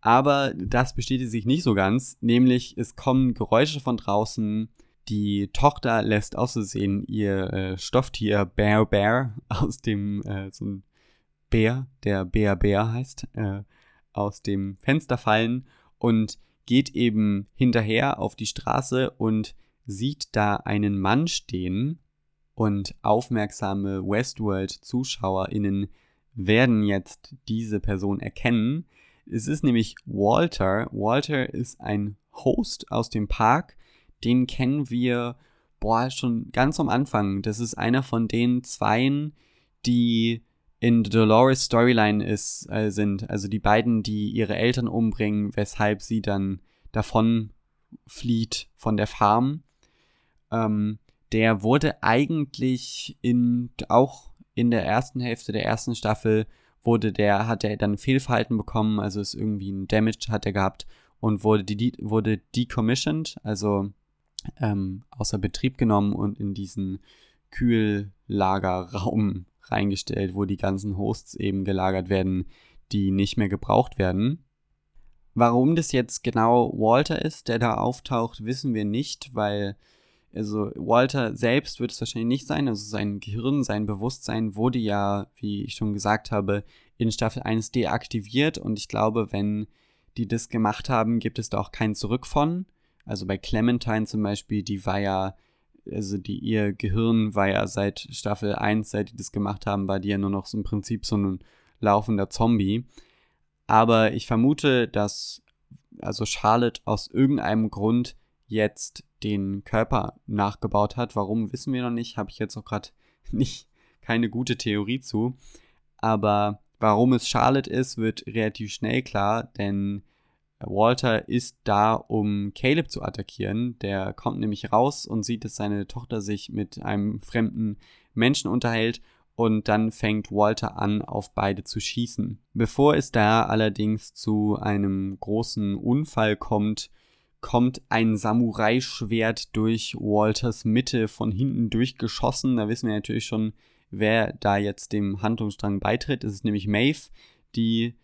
Aber das bestätigt sich nicht so ganz, nämlich es kommen Geräusche von draußen, die Tochter lässt auszusehen ihr äh, Stofftier Bear Bear aus dem, äh, so ein Bär, der Bär Bär heißt, äh, aus dem Fenster fallen und geht eben hinterher auf die Straße und sieht da einen Mann stehen und aufmerksame Westworld-ZuschauerInnen werden jetzt diese Person erkennen. Es ist nämlich Walter. Walter ist ein Host aus dem Park, den kennen wir, boah, schon ganz am Anfang. Das ist einer von den Zweien, die in Dolores Storyline ist, äh, sind. Also die beiden, die ihre Eltern umbringen, weshalb sie dann davon flieht von der Farm. Ähm, der wurde eigentlich in, auch in der ersten Hälfte der ersten Staffel wurde der, hat er dann Fehlverhalten bekommen, also ist irgendwie ein Damage hat er gehabt und wurde, die, wurde decommissioned, also ähm, außer Betrieb genommen und in diesen Kühllagerraum reingestellt, wo die ganzen Hosts eben gelagert werden, die nicht mehr gebraucht werden. Warum das jetzt genau Walter ist, der da auftaucht, wissen wir nicht, weil also Walter selbst wird es wahrscheinlich nicht sein, also sein Gehirn, sein Bewusstsein wurde ja, wie ich schon gesagt habe, in Staffel 1 deaktiviert und ich glaube, wenn die das gemacht haben, gibt es da auch kein Zurück von. Also bei Clementine zum Beispiel, die war ja, also die, ihr Gehirn war ja seit Staffel 1, seit die das gemacht haben, war die ja nur noch so im Prinzip so ein laufender Zombie. Aber ich vermute, dass also Charlotte aus irgendeinem Grund jetzt den Körper nachgebaut hat. Warum wissen wir noch nicht, habe ich jetzt auch gerade nicht keine gute Theorie zu. Aber warum es Charlotte ist, wird relativ schnell klar, denn Walter ist da, um Caleb zu attackieren. Der kommt nämlich raus und sieht, dass seine Tochter sich mit einem fremden Menschen unterhält und dann fängt Walter an, auf beide zu schießen. Bevor es da allerdings zu einem großen Unfall kommt, kommt ein Samurai-Schwert durch Walters Mitte von hinten durchgeschossen. Da wissen wir natürlich schon, wer da jetzt dem Handlungsstrang beitritt. Es ist nämlich Maeve, die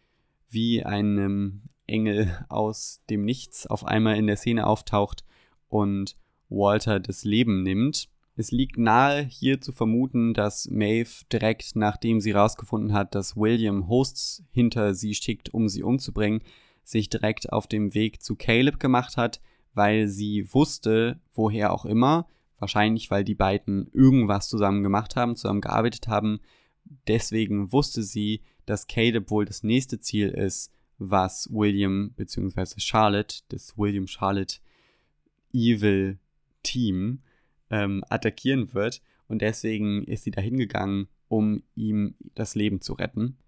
wie einem Engel aus dem Nichts auf einmal in der Szene auftaucht und Walter das Leben nimmt. Es liegt nahe, hier zu vermuten, dass Maeve direkt nachdem sie herausgefunden hat, dass William Hosts hinter sie schickt, um sie umzubringen, sich direkt auf dem Weg zu Caleb gemacht hat, weil sie wusste, woher auch immer, wahrscheinlich weil die beiden irgendwas zusammen gemacht haben, zusammen gearbeitet haben. Deswegen wusste sie, dass Caleb wohl das nächste Ziel ist, was William bzw. Charlotte, das William Charlotte Evil Team, ähm, attackieren wird. Und deswegen ist sie da hingegangen, um ihm das Leben zu retten.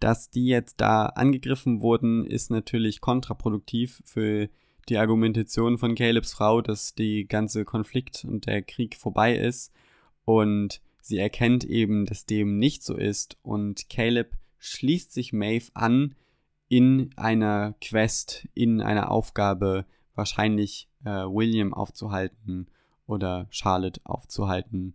Dass die jetzt da angegriffen wurden, ist natürlich kontraproduktiv für die Argumentation von Calebs Frau, dass die ganze Konflikt und der Krieg vorbei ist. Und sie erkennt eben, dass dem nicht so ist. Und Caleb schließt sich Maeve an in einer Quest, in einer Aufgabe, wahrscheinlich äh, William aufzuhalten oder Charlotte aufzuhalten.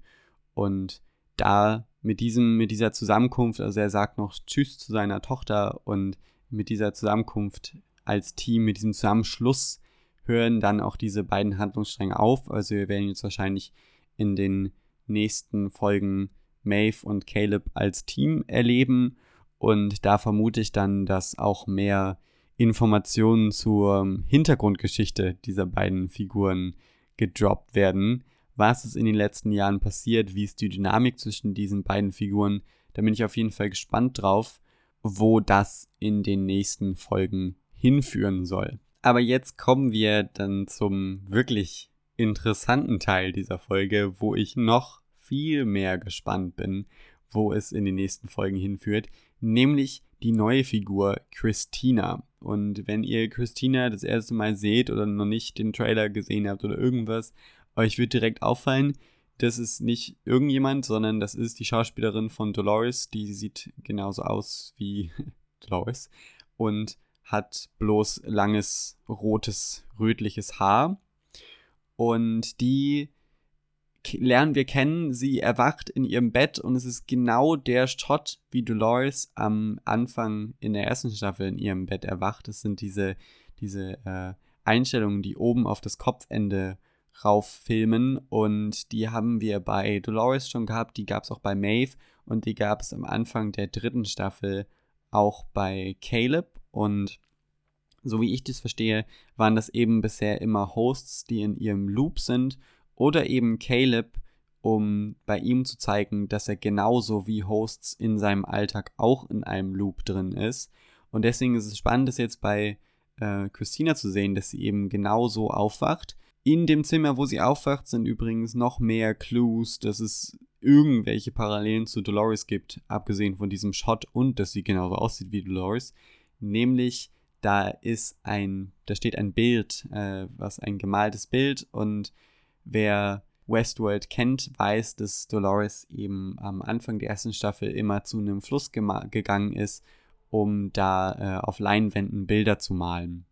Und da mit diesem, mit dieser Zusammenkunft, also er sagt noch Tschüss zu seiner Tochter und mit dieser Zusammenkunft als Team, mit diesem Zusammenschluss hören dann auch diese beiden Handlungsstränge auf. Also wir werden jetzt wahrscheinlich in den nächsten Folgen Maeve und Caleb als Team erleben und da vermute ich dann, dass auch mehr Informationen zur Hintergrundgeschichte dieser beiden Figuren gedroppt werden. Was ist in den letzten Jahren passiert? Wie ist die Dynamik zwischen diesen beiden Figuren? Da bin ich auf jeden Fall gespannt drauf, wo das in den nächsten Folgen hinführen soll. Aber jetzt kommen wir dann zum wirklich interessanten Teil dieser Folge, wo ich noch viel mehr gespannt bin, wo es in den nächsten Folgen hinführt, nämlich die neue Figur Christina. Und wenn ihr Christina das erste Mal seht oder noch nicht den Trailer gesehen habt oder irgendwas, euch wird direkt auffallen, das ist nicht irgendjemand, sondern das ist die Schauspielerin von Dolores. Die sieht genauso aus wie Dolores und hat bloß langes, rotes, rötliches Haar. Und die lernen wir kennen, sie erwacht in ihrem Bett und es ist genau der Shot, wie Dolores am Anfang in der ersten Staffel in ihrem Bett erwacht. Das sind diese, diese äh, Einstellungen, die oben auf das Kopfende rauffilmen und die haben wir bei Dolores schon gehabt, die gab es auch bei Maeve und die gab es am Anfang der dritten Staffel auch bei Caleb und so wie ich das verstehe, waren das eben bisher immer Hosts, die in ihrem Loop sind oder eben Caleb, um bei ihm zu zeigen, dass er genauso wie Hosts in seinem Alltag auch in einem Loop drin ist. Und deswegen ist es spannend, das jetzt bei äh, Christina zu sehen, dass sie eben genauso aufwacht. In dem Zimmer, wo sie aufwacht, sind übrigens noch mehr Clues, dass es irgendwelche Parallelen zu Dolores gibt, abgesehen von diesem Shot und dass sie genauso aussieht wie Dolores. Nämlich, da ist ein, da steht ein Bild, äh, was ein gemaltes Bild und Wer Westworld kennt, weiß, dass Dolores eben am Anfang der ersten Staffel immer zu einem Fluss gegangen ist, um da äh, auf Leinwänden Bilder zu malen.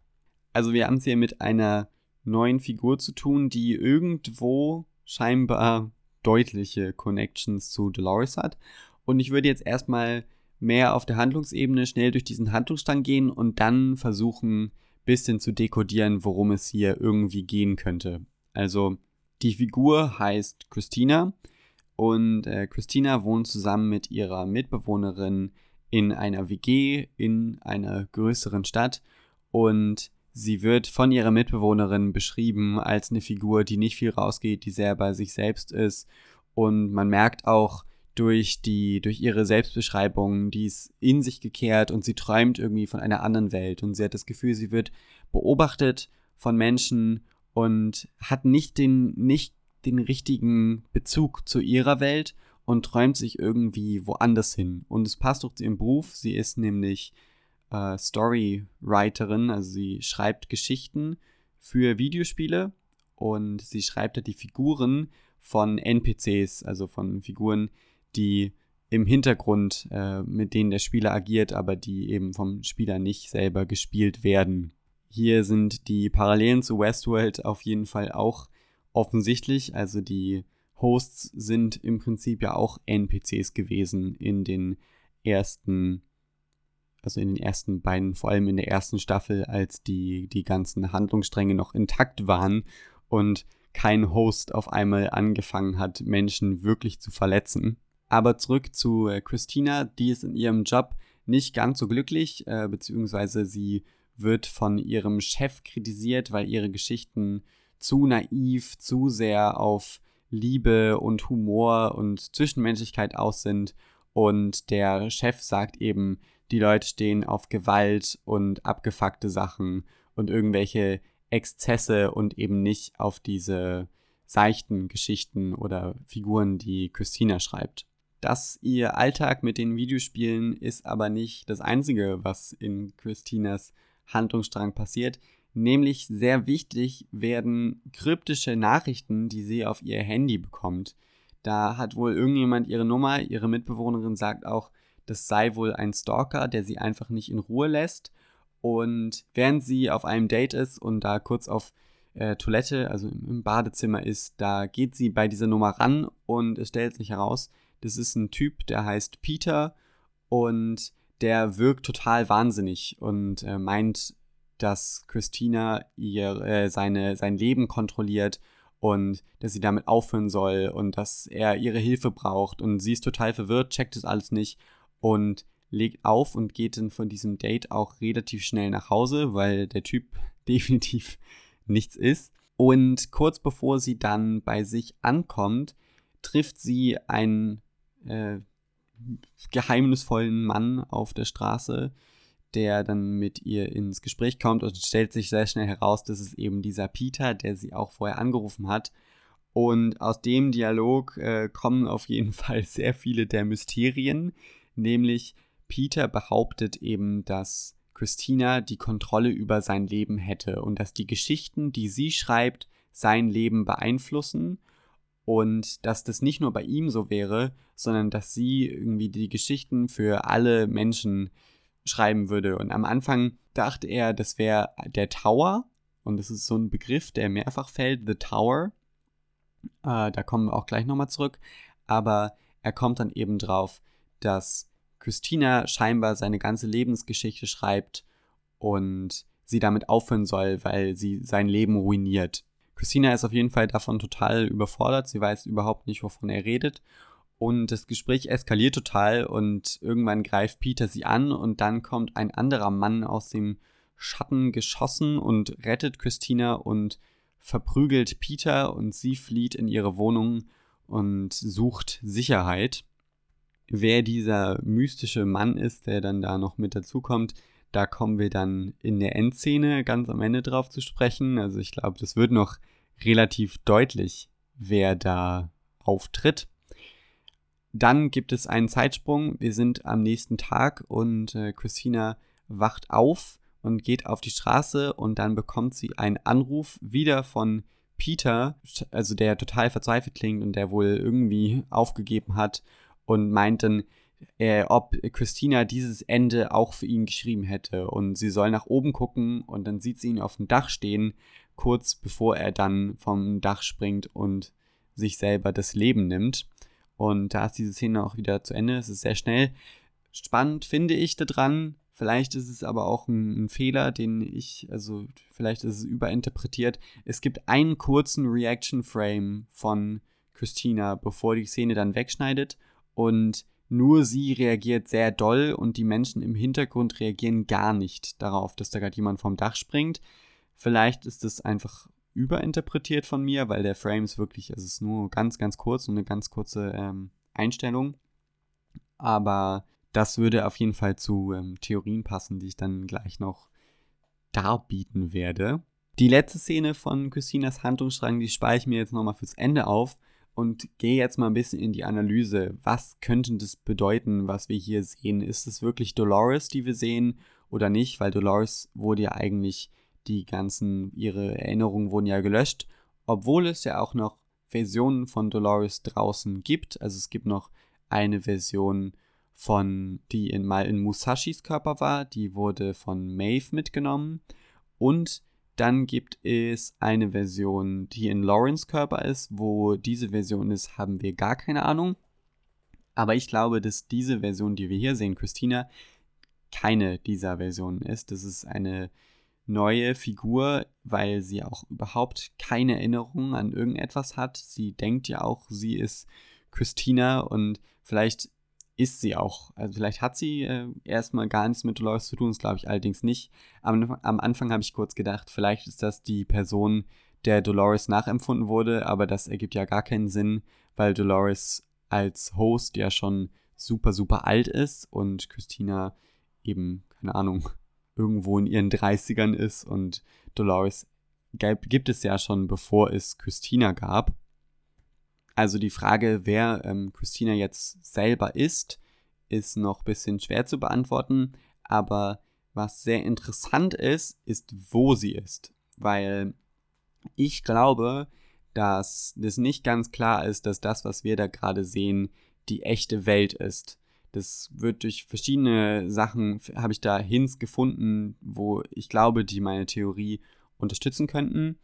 Also wir haben es hier mit einer neuen Figur zu tun, die irgendwo scheinbar deutliche Connections zu Dolores hat. Und ich würde jetzt erstmal mehr auf der Handlungsebene schnell durch diesen Handlungsstrang gehen und dann versuchen, bisschen zu dekodieren, worum es hier irgendwie gehen könnte. Also die Figur heißt Christina und äh, Christina wohnt zusammen mit ihrer Mitbewohnerin in einer WG in einer größeren Stadt und sie wird von ihrer Mitbewohnerin beschrieben als eine Figur, die nicht viel rausgeht, die sehr bei sich selbst ist und man merkt auch durch die durch ihre Selbstbeschreibung, die ist in sich gekehrt und sie träumt irgendwie von einer anderen Welt und sie hat das Gefühl, sie wird beobachtet von Menschen und hat nicht den, nicht den richtigen Bezug zu ihrer Welt und träumt sich irgendwie woanders hin. Und es passt auch zu ihrem Beruf. Sie ist nämlich äh, Storywriterin, also sie schreibt Geschichten für Videospiele und sie schreibt da die Figuren von NPCs, also von Figuren, die im Hintergrund, äh, mit denen der Spieler agiert, aber die eben vom Spieler nicht selber gespielt werden. Hier sind die Parallelen zu Westworld auf jeden Fall auch offensichtlich. Also die Hosts sind im Prinzip ja auch NPCs gewesen in den ersten, also in den ersten beiden, vor allem in der ersten Staffel, als die, die ganzen Handlungsstränge noch intakt waren und kein Host auf einmal angefangen hat, Menschen wirklich zu verletzen. Aber zurück zu äh, Christina, die ist in ihrem Job nicht ganz so glücklich, äh, beziehungsweise sie wird von ihrem Chef kritisiert, weil ihre Geschichten zu naiv, zu sehr auf Liebe und Humor und Zwischenmenschlichkeit aus sind. Und der Chef sagt eben, die Leute stehen auf Gewalt und abgefuckte Sachen und irgendwelche Exzesse und eben nicht auf diese seichten Geschichten oder Figuren, die Christina schreibt. Dass ihr Alltag mit den Videospielen ist aber nicht das Einzige, was in Christinas Handlungsstrang passiert. Nämlich sehr wichtig werden kryptische Nachrichten, die sie auf ihr Handy bekommt. Da hat wohl irgendjemand ihre Nummer, ihre Mitbewohnerin sagt auch, das sei wohl ein Stalker, der sie einfach nicht in Ruhe lässt. Und während sie auf einem Date ist und da kurz auf äh, Toilette, also im Badezimmer ist, da geht sie bei dieser Nummer ran und es stellt sich heraus, das ist ein Typ, der heißt Peter und der wirkt total wahnsinnig und äh, meint, dass Christina ihr äh, seine, sein Leben kontrolliert und dass sie damit aufhören soll und dass er ihre Hilfe braucht und sie ist total verwirrt, checkt es alles nicht und legt auf und geht dann von diesem Date auch relativ schnell nach Hause, weil der Typ definitiv nichts ist. Und kurz bevor sie dann bei sich ankommt, trifft sie einen äh, geheimnisvollen Mann auf der Straße, der dann mit ihr ins Gespräch kommt und stellt sich sehr schnell heraus, dass es eben dieser Peter, der sie auch vorher angerufen hat. Und aus dem Dialog äh, kommen auf jeden Fall sehr viele der Mysterien, nämlich Peter behauptet eben, dass Christina die Kontrolle über sein Leben hätte und dass die Geschichten, die sie schreibt, sein Leben beeinflussen und dass das nicht nur bei ihm so wäre, sondern dass sie irgendwie die Geschichten für alle Menschen schreiben würde. Und am Anfang dachte er, das wäre der Tower und das ist so ein Begriff, der mehrfach fällt, The Tower. Äh, da kommen wir auch gleich nochmal zurück. Aber er kommt dann eben drauf, dass Christina scheinbar seine ganze Lebensgeschichte schreibt und sie damit aufhören soll, weil sie sein Leben ruiniert. Christina ist auf jeden Fall davon total überfordert. Sie weiß überhaupt nicht, wovon er redet. Und das Gespräch eskaliert total und irgendwann greift Peter sie an und dann kommt ein anderer Mann aus dem Schatten geschossen und rettet Christina und verprügelt Peter und sie flieht in ihre Wohnung und sucht Sicherheit. Wer dieser mystische Mann ist, der dann da noch mit dazukommt, da kommen wir dann in der Endszene ganz am Ende drauf zu sprechen. Also ich glaube, das wird noch relativ deutlich, wer da auftritt. Dann gibt es einen Zeitsprung. Wir sind am nächsten Tag und äh, Christina wacht auf und geht auf die Straße und dann bekommt sie einen Anruf wieder von Peter, also der total verzweifelt klingt und der wohl irgendwie aufgegeben hat und meinten, äh, ob Christina dieses Ende auch für ihn geschrieben hätte. Und sie soll nach oben gucken und dann sieht sie ihn auf dem Dach stehen, kurz bevor er dann vom Dach springt und sich selber das Leben nimmt. Und da ist diese Szene auch wieder zu Ende. Es ist sehr schnell. Spannend finde ich daran. Vielleicht ist es aber auch ein, ein, Fehler, den ich, also vielleicht ist es überinterpretiert. Es gibt einen kurzen Reaction-Frame von Christina, bevor die Szene dann wegschneidet und nur sie reagiert sehr doll und die Menschen im Hintergrund reagieren gar nicht darauf, dass da gerade jemand vom Dach springt. Vielleicht ist es einfach überinterpretiert von mir, weil der Frame ist wirklich, es ist nur ganz, ganz kurz und eine ganz kurze ähm, Einstellung. Aber das würde auf jeden Fall zu ähm, Theorien passen, die ich dann gleich noch darbieten werde. Die letzte Szene von Christinas Handlungsstrang, die spare ich mir jetzt nochmal fürs Ende auf und gehe jetzt mal ein bisschen in die Analyse. Was könnte das bedeuten, was wir hier sehen? Ist es wirklich Dolores, die wir sehen oder nicht? Weil Dolores wurde ja eigentlich die ganzen, ihre Erinnerungen wurden ja gelöscht, obwohl es ja auch noch Versionen von Dolores draußen gibt. Also es gibt noch eine Version von, die in, mal in Musashis Körper war, die wurde von Maeve mitgenommen. Und dann gibt es eine Version, die in Lawrence Körper ist. Wo diese Version ist, haben wir gar keine Ahnung. Aber ich glaube, dass diese Version, die wir hier sehen, Christina, keine dieser Versionen ist. Das ist eine neue Figur, weil sie auch überhaupt keine Erinnerung an irgendetwas hat. Sie denkt ja auch, sie ist Christina und vielleicht ist sie auch. Also vielleicht hat sie äh, erstmal gar nichts mit Dolores zu tun, das glaube ich allerdings nicht. Am, am Anfang habe ich kurz gedacht, vielleicht ist das die Person, der Dolores nachempfunden wurde, aber das ergibt ja gar keinen Sinn, weil Dolores als Host ja schon super, super alt ist und Christina eben, keine Ahnung, irgendwo in ihren 30ern ist und Dolores gibt es ja schon, bevor es Christina gab. Also die Frage, wer ähm, Christina jetzt selber ist, ist noch ein bisschen schwer zu beantworten, aber was sehr interessant ist, ist, wo sie ist. Weil ich glaube, dass das nicht ganz klar ist, dass das, was wir da gerade sehen, die echte Welt ist. Das wird durch verschiedene Sachen, habe ich da Hints gefunden, wo ich glaube, die meine Theorie unterstützen könnten.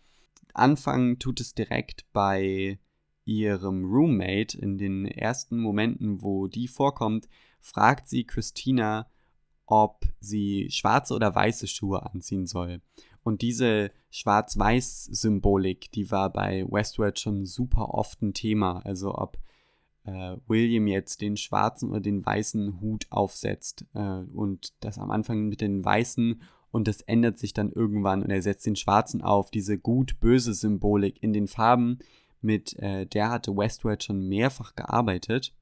Anfangen tut es direkt bei ihrem Roommate in den ersten Momenten, wo die vorkommt, fragt sie Christina, ob sie schwarze oder weiße Schuhe anziehen soll. Und diese Schwarz-Weiß-Symbolik, die war bei Westworld schon super oft ein Thema. Also ob äh, William jetzt den schwarzen oder den weißen Hut aufsetzt äh, und das am Anfang mit den weißen und das ändert sich dann irgendwann und er setzt den schwarzen auf. Diese gut-böse Symbolik in den Farben, mit äh, der hatte Westworld schon mehrfach gearbeitet.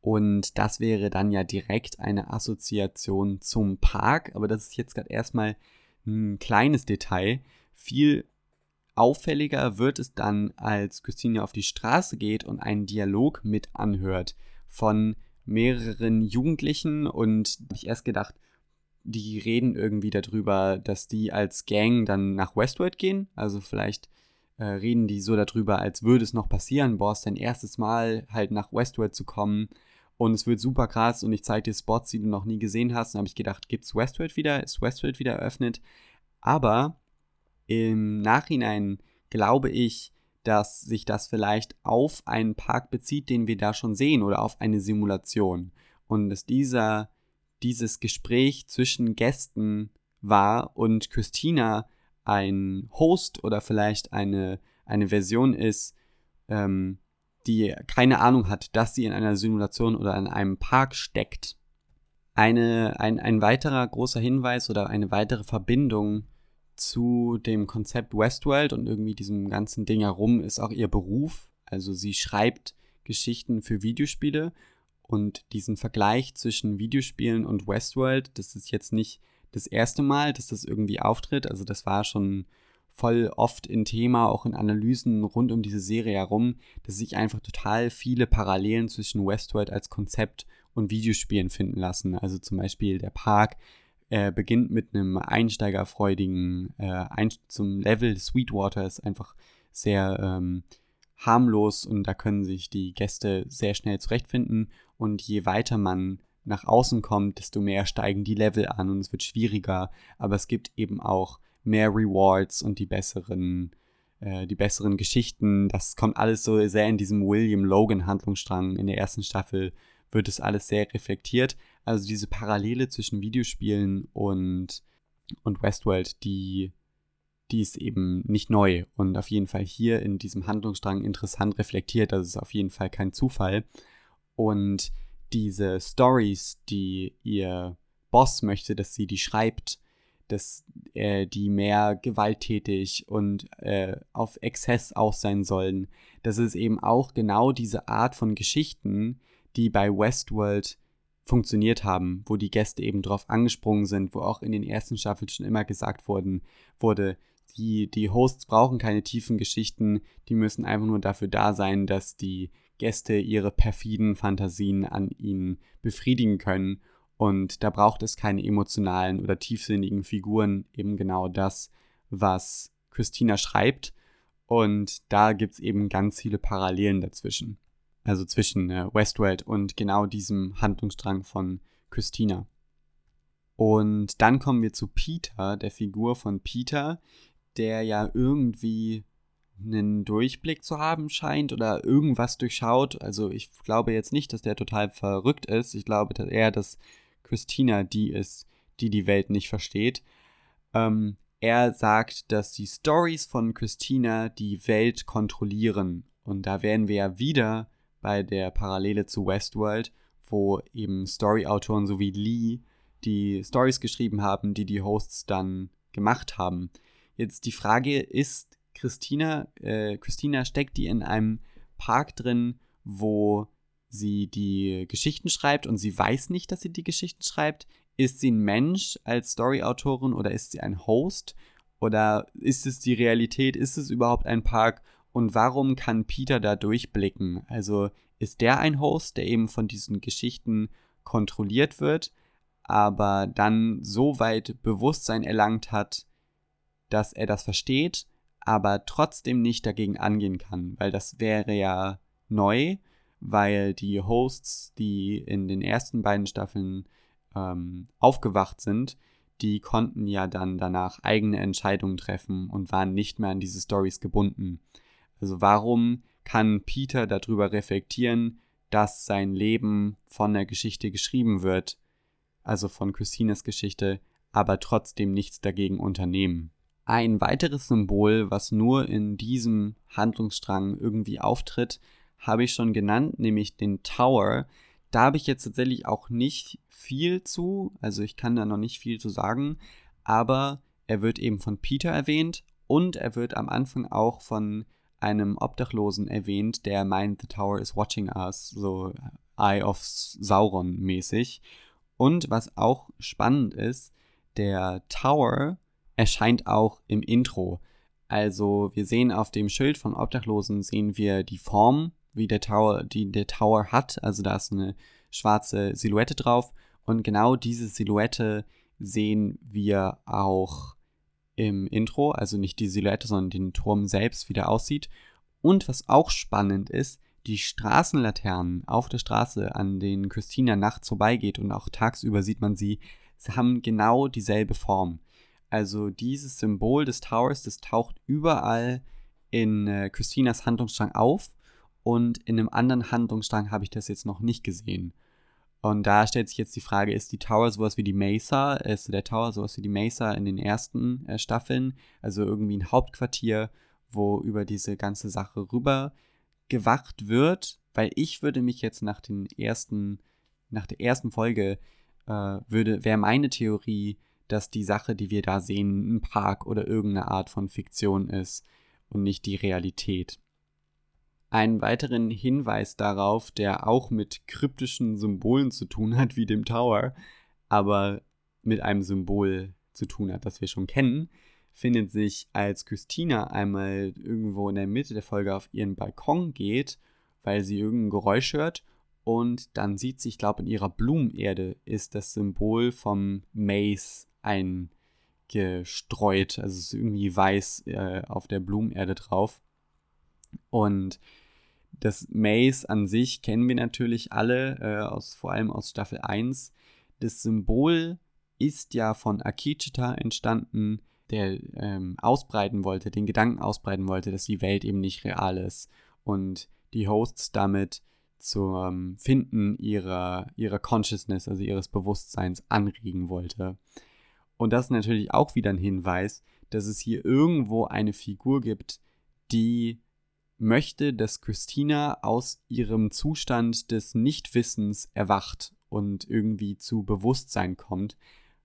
Und das wäre dann ja direkt eine Assoziation zum Park. Aber das ist jetzt gerade erstmal ein kleines Detail. Viel auffälliger wird es dann, als Christine auf die Straße geht und einen Dialog mit anhört von mehreren Jugendlichen. Und ich erst gedacht, die reden irgendwie darüber, dass die als Gang dann nach Westworld gehen. Also vielleicht äh, reden die so darüber, als würde es noch passieren. Ist dein erstes Mal halt nach Westworld zu kommen. Und es wird super krass und ich zeige dir Spots, die du noch nie gesehen hast. Und habe ich gedacht, gibt es Westworld wieder? Ist Westworld wieder eröffnet? Aber im Nachhinein glaube ich, dass sich das vielleicht auf einen Park bezieht, den wir da schon sehen oder auf eine Simulation. Und dass dieser, dieses Gespräch zwischen Gästen war und Christina ein Host oder vielleicht eine, eine Version ist, ähm, die keine Ahnung hat, dass sie in einer Simulation oder in einem Park steckt. Eine, ein, ein weiterer großer Hinweis oder eine weitere Verbindung zu dem Konzept Westworld und irgendwie diesem ganzen Ding herum ist auch ihr Beruf. Also sie schreibt Geschichten für Videospiele und diesen Vergleich zwischen Videospielen und Westworld, das ist jetzt nicht das erste Mal, dass das irgendwie auftritt. Also das war schon voll oft in Thema, auch in Analysen rund um diese Serie herum, dass sich einfach total viele Parallelen zwischen Westworld als Konzept und Videospielen finden lassen. Also zum Beispiel der Park äh, beginnt mit einem einsteigerfreudigen, äh, ein, zum Level Sweetwater ist einfach sehr ähm, harmlos und da können sich die Gäste sehr schnell zurechtfinden und je weiter man nach außen kommt, desto mehr steigen die Level an und es wird schwieriger, aber es gibt eben auch mehr Rewards und die besseren, äh, die besseren Geschichten. Das kommt alles so sehr in diesem William Logan Handlungsstrang. In der ersten Staffel wird es alles sehr reflektiert. Also diese Parallele zwischen Videospielen und, und Westworld, die, die ist eben nicht neu und auf jeden Fall hier in diesem Handlungsstrang interessant reflektiert. Das ist auf jeden Fall kein Zufall. Und diese Stories, die ihr Boss möchte, dass sie die schreibt, dass äh, die mehr gewalttätig und äh, auf Exzess aus sein sollen. Das ist eben auch genau diese Art von Geschichten, die bei Westworld funktioniert haben, wo die Gäste eben drauf angesprungen sind, wo auch in den ersten Staffeln schon immer gesagt worden wurde, die, die Hosts brauchen keine tiefen Geschichten, die müssen einfach nur dafür da sein, dass die Gäste ihre perfiden Fantasien an ihnen befriedigen können und da braucht es keine emotionalen oder tiefsinnigen Figuren, eben genau das, was Christina schreibt. Und da gibt es eben ganz viele Parallelen dazwischen. Also zwischen äh, Westworld und genau diesem Handlungsstrang von Christina. Und dann kommen wir zu Peter, der Figur von Peter, der ja irgendwie einen Durchblick zu haben scheint oder irgendwas durchschaut. Also ich glaube jetzt nicht, dass der total verrückt ist. Ich glaube dass eher, dass Christina die ist, die die Welt nicht versteht. Ähm, er sagt, dass die Stories von Christina die Welt kontrollieren. Und da wären wir ja wieder bei der Parallele zu Westworld, wo eben Story-Autoren sowie Lee die Stories geschrieben haben, die die Hosts dann gemacht haben. Jetzt die Frage ist, Christina, äh, Christina steckt die in einem Park drin, wo sie die Geschichten schreibt und sie weiß nicht, dass sie die Geschichten schreibt? Ist sie ein Mensch als Storyautorin oder ist sie ein Host? Oder ist es die Realität? Ist es überhaupt ein Park? Und warum kann Peter da durchblicken? Also ist der ein Host, der eben von diesen Geschichten kontrolliert wird, aber dann so weit Bewusstsein erlangt hat, dass er das versteht, aber trotzdem nicht dagegen angehen kann, weil das wäre ja neu, weil die Hosts, die in den ersten beiden Staffeln ähm, aufgewacht sind, die konnten ja dann danach eigene Entscheidungen treffen und waren nicht mehr an diese Stories gebunden. Also warum kann Peter darüber reflektieren, dass sein Leben von der Geschichte geschrieben wird, also von Christinas Geschichte, aber trotzdem nichts dagegen unternehmen? Ein weiteres Symbol, was nur in diesem Handlungsstrang irgendwie auftritt, habe ich schon genannt, nämlich den Tower. Da habe ich jetzt tatsächlich auch nicht viel zu, also ich kann da noch nicht viel zu sagen, aber er wird eben von Peter erwähnt und er wird am Anfang auch von einem Obdachlosen erwähnt, der meint, The Tower is watching us, so Eye of Sauron mäßig. Und was auch spannend ist, der Tower erscheint auch im Intro. Also wir sehen auf dem Schild von Obdachlosen sehen wir die Form, wie der Tower, die der Tower hat. Also da ist eine schwarze Silhouette drauf und genau diese Silhouette sehen wir auch im Intro, also nicht die Silhouette, sondern den Turm selbst, wie der aussieht. Und was auch spannend ist, die Straßenlaternen auf der Straße, an denen Christina nachts vorbeigeht und auch tagsüber sieht man sie, sie haben genau dieselbe Form. Also dieses Symbol des Towers, das taucht überall in äh, Christinas Handlungsstrang auf und in einem anderen Handlungsstrang habe ich das jetzt noch nicht gesehen. Und da stellt sich jetzt die Frage, ist die Tower sowas wie die Mesa? Ist der Tower sowas wie die Mesa in den ersten äh, Staffeln? Also irgendwie ein Hauptquartier, wo über diese ganze Sache rüber gewacht wird? Weil ich würde mich jetzt nach den ersten, nach der ersten Folge, äh, würde, wäre meine Theorie, dass die Sache, die wir da sehen, ein Park oder irgendeine Art von Fiktion ist und nicht die Realität. Einen weiteren Hinweis darauf, der auch mit kryptischen Symbolen zu tun hat, wie dem Tower, aber mit einem Symbol zu tun hat, das wir schon kennen, findet sich, als Christina einmal irgendwo in der Mitte der Folge auf ihren Balkon geht, weil sie irgendein Geräusch hört und dann sieht sie, ich glaube, in ihrer Blumenerde ist das Symbol vom Maze eingestreut. Also es ist irgendwie weiß äh, auf der Blumenerde drauf. Und das Maze an sich kennen wir natürlich alle, äh, aus, vor allem aus Staffel 1. Das Symbol ist ja von Akichita entstanden, der ähm, ausbreiten wollte, den Gedanken ausbreiten wollte, dass die Welt eben nicht real ist und die Hosts damit zum Finden ihrer, ihrer Consciousness, also ihres Bewusstseins anregen wollte. Und das ist natürlich auch wieder ein Hinweis, dass es hier irgendwo eine Figur gibt, die möchte, dass Christina aus ihrem Zustand des Nichtwissens erwacht und irgendwie zu Bewusstsein kommt,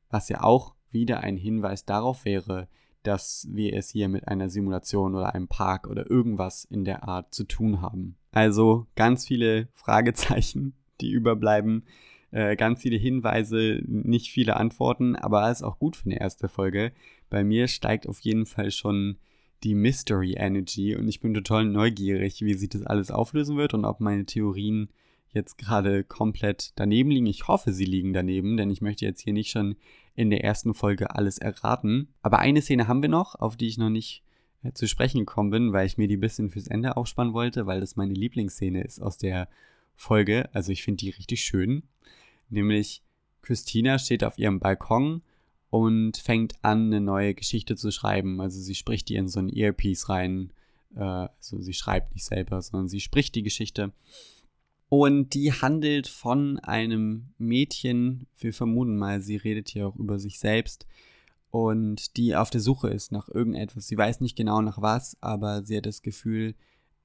was ja auch wieder ein Hinweis darauf wäre, dass wir es hier mit einer Simulation oder einem Park oder irgendwas in der Art zu tun haben. Also ganz viele Fragezeichen, die überbleiben, äh, ganz viele Hinweise, nicht viele Antworten, aber ist auch gut für eine erste Folge. Bei mir steigt auf jeden Fall schon die Mystery Energy und ich bin total neugierig, wie sich das alles auflösen wird und ob meine Theorien jetzt gerade komplett daneben liegen. Ich hoffe, sie liegen daneben, denn ich möchte jetzt hier nicht schon in der ersten Folge alles erraten. Aber eine Szene haben wir noch, auf die ich noch nicht äh, zu sprechen gekommen bin, weil ich mir die ein bisschen fürs Ende aufspannen wollte, weil das meine Lieblingsszene ist aus der Folge. Also ich finde die richtig schön. Nämlich Christina steht auf ihrem Balkon und fängt an, eine neue Geschichte zu schreiben. Also sie spricht die in so ein Earpiece rein. Äh, also sie schreibt nicht selber, sondern sie spricht die Geschichte. Und die handelt von einem Mädchen, wir vermuten mal, sie redet hier auch über sich selbst und die auf der Suche ist nach irgendetwas. Sie weiß nicht genau nach was, aber sie hat das Gefühl,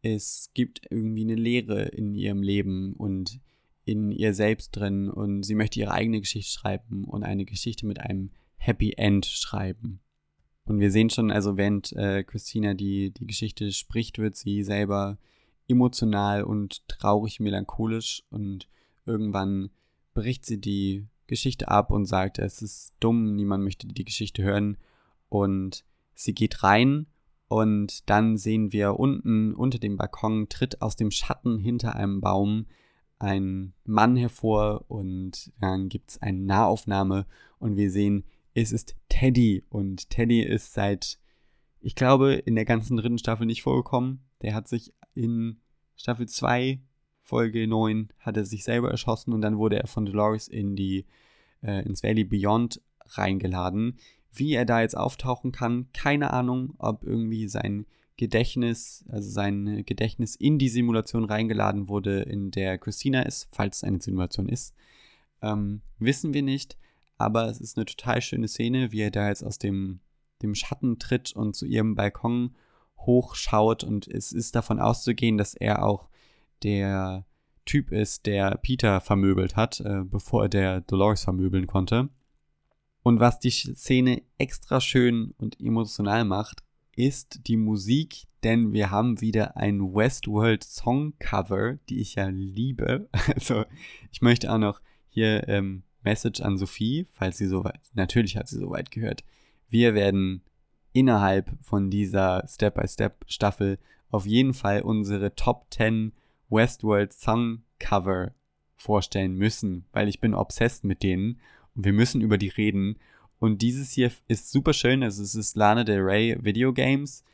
es gibt irgendwie eine Leere in ihrem Leben und in ihr selbst drin und sie möchte ihre eigene Geschichte schreiben und eine Geschichte mit einem Happy End schreiben. Und wir sehen schon, also während äh, Christina die, die Geschichte spricht, wird sie selber emotional und traurig, melancholisch und irgendwann bricht sie die Geschichte ab und sagt, es ist dumm, niemand möchte die Geschichte hören. Und sie geht rein und dann sehen wir unten unter dem Balkon tritt aus dem Schatten hinter einem Baum ein Mann hervor und dann gibt es eine Nahaufnahme und wir sehen, es ist Teddy und Teddy ist seit, ich glaube, in der ganzen dritten Staffel nicht vorgekommen. Der hat sich in Staffel 2, Folge 9, hat er sich selber erschossen und dann wurde er von Dolores in die, äh, ins Valley Beyond reingeladen. Wie er da jetzt auftauchen kann, keine Ahnung, ob irgendwie sein Gedächtnis, also sein Gedächtnis in die Simulation reingeladen wurde, in der Christina ist, falls es eine Simulation ist. Ähm, wissen wir nicht, aber es ist eine total schöne Szene, wie er da jetzt aus dem, dem Schatten tritt und zu ihrem Balkon hochschaut und es ist davon auszugehen, dass er auch der Typ ist, der Peter vermöbelt hat, äh, bevor der Dolores vermöbeln konnte. Und was die Szene extra schön und emotional macht, ist die Musik, denn wir haben wieder ein Westworld Song Cover, die ich ja liebe. Also ich möchte auch noch hier ähm, Message an Sophie, falls sie soweit, natürlich hat sie soweit gehört. Wir werden innerhalb von dieser Step-by-Step-Staffel auf jeden Fall unsere Top 10 Westworld Song Cover vorstellen müssen, weil ich bin obsessed mit denen und wir müssen über die reden und dieses hier ist super schön. Also es ist Lana Del Rey Video Games,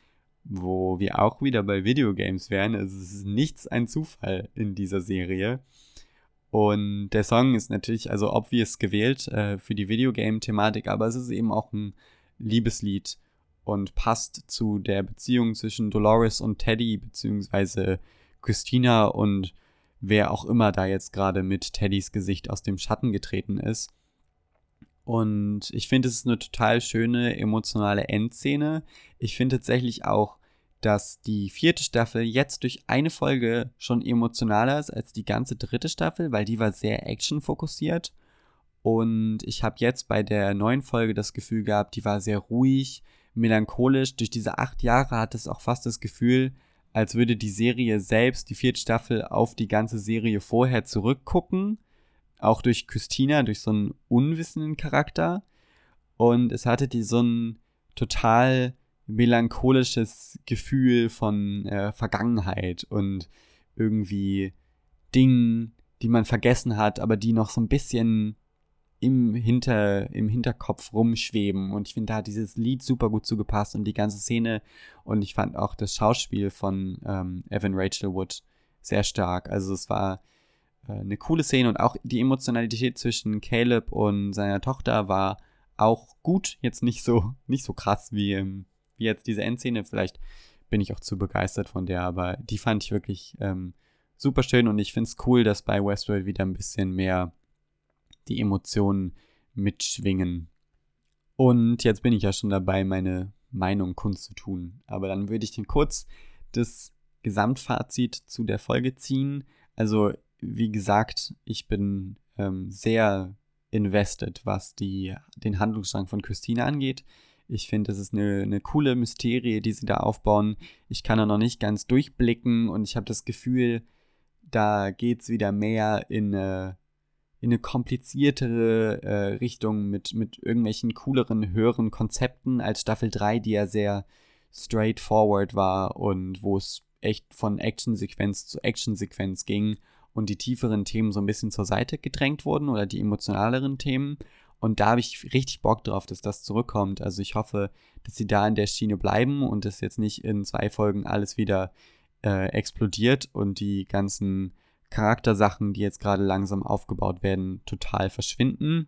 wo wir auch wieder bei Videogames wären. Also es ist nichts ein Zufall in dieser Serie. Und der Song ist natürlich also obvious gewählt äh, für die Videogame-Thematik, aber es ist eben auch ein Liebeslied und passt zu der Beziehung zwischen Dolores und Teddy, beziehungsweise Christina und wer auch immer da jetzt gerade mit Teddys Gesicht aus dem Schatten getreten ist. Und ich finde, es ist eine total schöne emotionale Endszene. Ich finde tatsächlich auch, dass die vierte Staffel jetzt durch eine Folge schon emotionaler ist als die ganze dritte Staffel, weil die war sehr actionfokussiert. Und ich habe jetzt bei der neuen Folge das Gefühl gehabt, die war sehr ruhig, melancholisch. Durch diese acht Jahre hat es auch fast das Gefühl, als würde die Serie selbst, die vierte Staffel, auf die ganze Serie vorher zurückgucken auch durch Christina, durch so einen unwissenden Charakter. Und es hatte die so ein total melancholisches Gefühl von äh, Vergangenheit und irgendwie Dingen, die man vergessen hat, aber die noch so ein bisschen im, Hinter, im Hinterkopf rumschweben. Und ich finde, da hat dieses Lied super gut zugepasst und die ganze Szene. Und ich fand auch das Schauspiel von ähm, Evan Rachel Wood sehr stark. Also es war eine coole Szene und auch die Emotionalität zwischen Caleb und seiner Tochter war auch gut, jetzt nicht so, nicht so krass wie, ähm, wie jetzt diese Endszene. Vielleicht bin ich auch zu begeistert von der, aber die fand ich wirklich ähm, super schön und ich finde es cool, dass bei Westworld wieder ein bisschen mehr die Emotionen mitschwingen. Und jetzt bin ich ja schon dabei, meine Meinung kundzutun. Aber dann würde ich den kurz das Gesamtfazit zu der Folge ziehen. Also wie gesagt, ich bin ähm, sehr invested, was die, den Handlungsstrang von Christine angeht. Ich finde, das ist eine, eine coole Mysterie, die sie da aufbauen. Ich kann da noch nicht ganz durchblicken und ich habe das Gefühl, da geht es wieder mehr in eine, in eine kompliziertere äh, Richtung mit, mit irgendwelchen cooleren, höheren Konzepten als Staffel 3, die ja sehr straightforward war und wo es echt von Actionsequenz zu Actionsequenz ging und die tieferen Themen so ein bisschen zur Seite gedrängt wurden oder die emotionaleren Themen. Und da habe ich richtig Bock drauf, dass das zurückkommt. Also ich hoffe, dass sie da in der Schiene bleiben und dass jetzt nicht in zwei Folgen alles wieder äh, explodiert und die ganzen Charaktersachen, die jetzt gerade langsam aufgebaut werden, total verschwinden.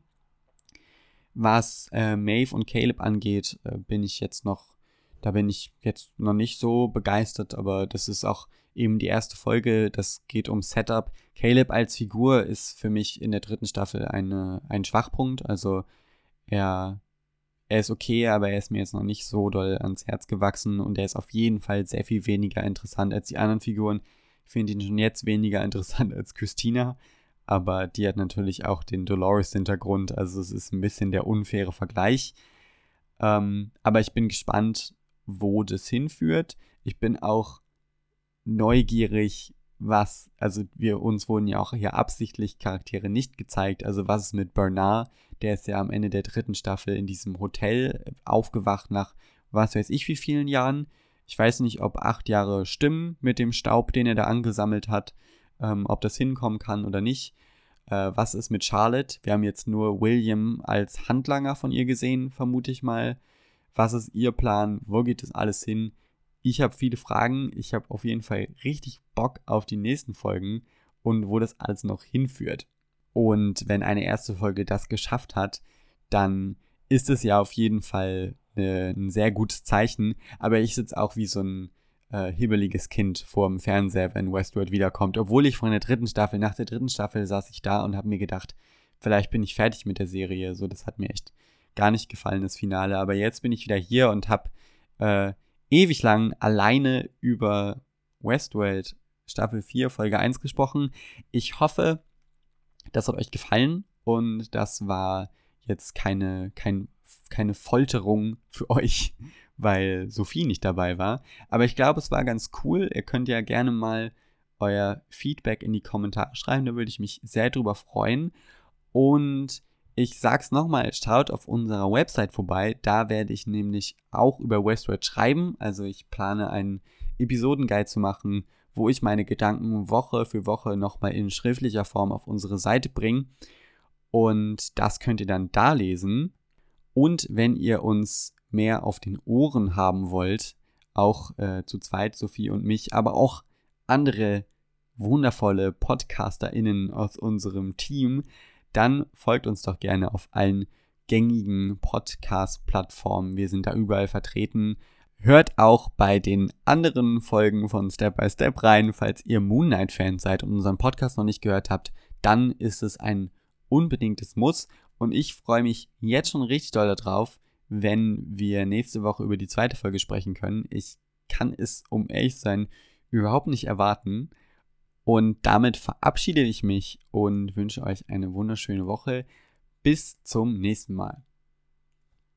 Was äh, Maeve und Caleb angeht, äh, bin ich jetzt noch, da bin ich jetzt noch nicht so begeistert, aber das ist auch eben die erste Folge, das geht um Setup. Caleb als Figur ist für mich in der dritten Staffel eine, ein Schwachpunkt. Also er, er ist okay, aber er ist mir jetzt noch nicht so doll ans Herz gewachsen und er ist auf jeden Fall sehr viel weniger interessant als die anderen Figuren. Ich finde ihn schon jetzt weniger interessant als Christina, aber die hat natürlich auch den Dolores-Hintergrund, also es ist ein bisschen der unfaire Vergleich. Ähm, aber ich bin gespannt, wo das hinführt. Ich bin auch neugierig, was, also wir uns wurden ja auch hier absichtlich Charaktere nicht gezeigt. Also was ist mit Bernard? Der ist ja am Ende der dritten Staffel in diesem Hotel aufgewacht nach was weiß ich wie vielen Jahren. Ich weiß nicht, ob acht Jahre stimmen mit dem Staub, den er da angesammelt hat, ähm, ob das hinkommen kann oder nicht. Äh, was ist mit Charlotte? Wir haben jetzt nur William als Handlanger von ihr gesehen, vermute ich mal. Was ist ihr Plan? Wo geht das alles hin? Ich habe viele Fragen. Ich habe auf jeden Fall richtig Bock auf die nächsten Folgen und wo das alles noch hinführt. Und wenn eine erste Folge das geschafft hat, dann ist es ja auf jeden Fall eine, ein sehr gutes Zeichen. Aber ich sitze auch wie so ein äh, hibbeliges Kind vor dem Fernseher, wenn Westworld wiederkommt. Obwohl ich von der dritten Staffel, nach der dritten Staffel saß ich da und habe mir gedacht, vielleicht bin ich fertig mit der Serie. So, das hat mir echt gar nicht gefallen, das Finale. Aber jetzt bin ich wieder hier und habe äh, ewig lang alleine über Westworld Staffel 4, Folge 1 gesprochen. Ich hoffe, das hat euch gefallen und das war jetzt keine, kein, keine Folterung für euch, weil Sophie nicht dabei war. Aber ich glaube, es war ganz cool. Ihr könnt ja gerne mal euer Feedback in die Kommentare schreiben, da würde ich mich sehr drüber freuen. Und ich sag's nochmal, schaut auf unserer Website vorbei. Da werde ich nämlich auch über Westworld schreiben. Also ich plane einen Episodenguide zu machen, wo ich meine Gedanken Woche für Woche nochmal in schriftlicher Form auf unsere Seite bringe. Und das könnt ihr dann da lesen. Und wenn ihr uns mehr auf den Ohren haben wollt, auch äh, zu zweit, Sophie und mich, aber auch andere wundervolle PodcasterInnen aus unserem Team, dann folgt uns doch gerne auf allen gängigen Podcast-Plattformen. Wir sind da überall vertreten. Hört auch bei den anderen Folgen von Step by Step rein, falls ihr Moon Knight-Fans seid und unseren Podcast noch nicht gehört habt, dann ist es ein unbedingtes Muss. Und ich freue mich jetzt schon richtig doll darauf, wenn wir nächste Woche über die zweite Folge sprechen können. Ich kann es, um ehrlich zu sein, überhaupt nicht erwarten. Und damit verabschiede ich mich und wünsche euch eine wunderschöne Woche. Bis zum nächsten Mal.